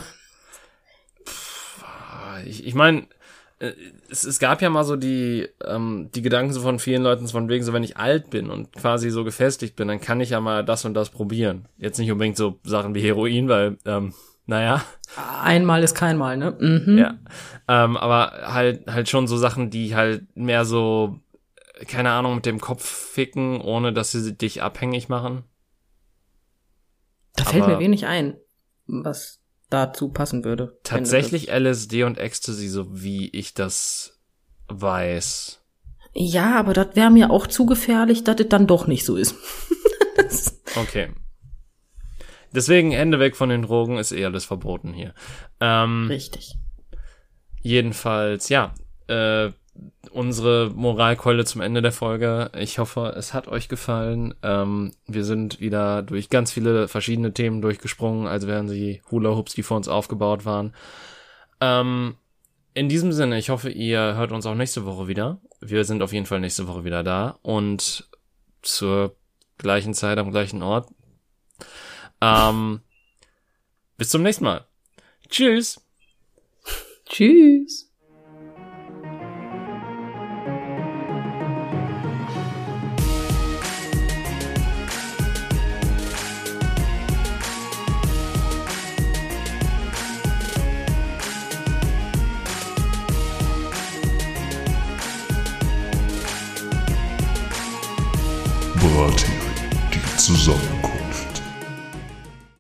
ich, meine, äh, es, es gab ja mal so die, ähm, die Gedanken so von vielen Leuten, so von wegen, so wenn ich alt bin und quasi so gefestigt bin, dann kann ich ja mal das und das probieren. Jetzt nicht unbedingt so Sachen wie Heroin, weil, ähm, naja. Einmal ist kein Mal, ne? Mhm. Ja. Ähm, aber halt, halt schon so Sachen, die halt mehr so, keine Ahnung, mit dem Kopf ficken, ohne dass sie dich abhängig machen. Da fällt aber, mir wenig ein, was dazu passen würde. Tatsächlich LSD und Ecstasy, so wie ich das weiß. Ja, aber das wäre mir auch zu gefährlich, dass es dann doch nicht so ist. okay. Deswegen Hände weg von den Drogen ist eh alles verboten hier. Ähm, Richtig. Jedenfalls, ja. Äh, unsere Moralkeule zum Ende der Folge. Ich hoffe, es hat euch gefallen. Ähm, wir sind wieder durch ganz viele verschiedene Themen durchgesprungen, als wären sie Hula Hoops, die vor uns aufgebaut waren. Ähm, in diesem Sinne, ich hoffe, ihr hört uns auch nächste Woche wieder. Wir sind auf jeden Fall nächste Woche wieder da und zur gleichen Zeit am gleichen Ort. Ähm, bis zum nächsten Mal. Tschüss. Tschüss. Brathering, die zusammen